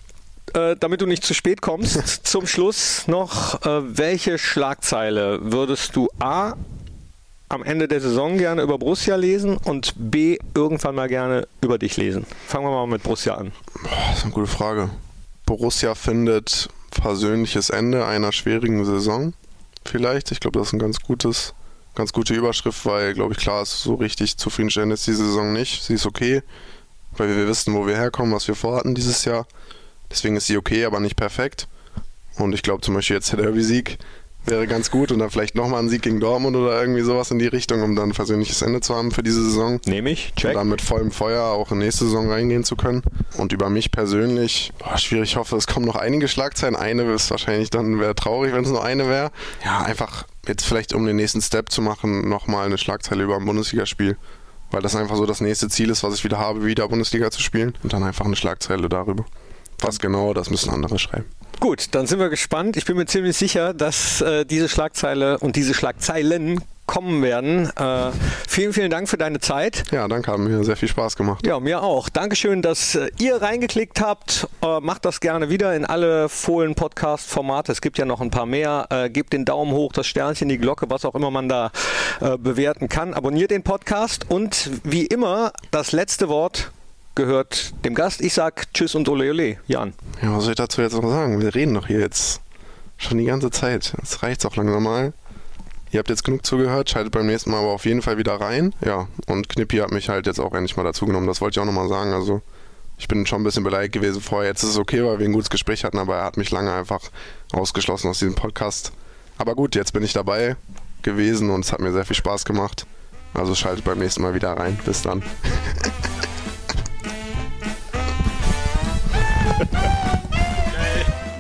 äh, damit du nicht zu spät kommst, zum Schluss noch, äh, welche Schlagzeile würdest du A am Ende der Saison gerne über Borussia lesen und B irgendwann mal gerne über dich lesen? Fangen wir mal mit Borussia an. Das ist eine gute Frage. Borussia findet persönliches Ende einer schwierigen Saison. Vielleicht. Ich glaube, das ist ein ganz gutes, ganz gute Überschrift, weil, glaube ich, klar ist, so richtig zufriedenstellend ist die Saison nicht. Sie ist okay, weil wir wissen, wo wir herkommen, was wir vorhatten dieses Jahr. Deswegen ist sie okay, aber nicht perfekt. Und ich glaube zum Beispiel jetzt der Derby-Sieg wäre ganz gut und dann vielleicht nochmal ein Sieg gegen Dortmund oder irgendwie sowas in die Richtung, um dann ein versöhnliches Ende zu haben für diese Saison. Nehme ich, check. Und dann mit vollem Feuer auch in nächste Saison reingehen zu können. Und über mich persönlich, oh, schwierig, ich hoffe, es kommen noch einige Schlagzeilen. Eine ist wahrscheinlich dann, wäre traurig, wenn es nur eine wäre. Ja, einfach jetzt vielleicht, um den nächsten Step zu machen, nochmal eine Schlagzeile über ein Bundesligaspiel. Weil das einfach so das nächste Ziel ist, was ich wieder habe, wieder Bundesliga zu spielen. Und dann einfach eine Schlagzeile darüber. Was genau, das müssen andere schreiben. Gut, dann sind wir gespannt. Ich bin mir ziemlich sicher, dass äh, diese Schlagzeile und diese Schlagzeilen kommen werden. Äh, vielen, vielen Dank für deine Zeit. Ja, danke, haben mir sehr viel Spaß gemacht. Ja, mir auch. Dankeschön, dass äh, ihr reingeklickt habt. Äh, macht das gerne wieder in alle Fohlen-Podcast-Formate. Es gibt ja noch ein paar mehr. Äh, gebt den Daumen hoch, das Sternchen, die Glocke, was auch immer man da äh, bewerten kann. Abonniert den Podcast und wie immer das letzte Wort gehört dem Gast. Ich sag Tschüss und Ole Ole. Jan. Ja, was soll ich dazu jetzt noch sagen? Wir reden doch hier jetzt schon die ganze Zeit. Jetzt reicht's auch langsam mal. Ihr habt jetzt genug zugehört, schaltet beim nächsten Mal aber auf jeden Fall wieder rein. Ja, und Knippi hat mich halt jetzt auch endlich mal dazu genommen. Das wollte ich auch nochmal sagen. Also, ich bin schon ein bisschen beleidigt gewesen vorher. Jetzt ist es okay, weil wir ein gutes Gespräch hatten, aber er hat mich lange einfach ausgeschlossen aus diesem Podcast. Aber gut, jetzt bin ich dabei gewesen und es hat mir sehr viel Spaß gemacht. Also schaltet beim nächsten Mal wieder rein. Bis dann.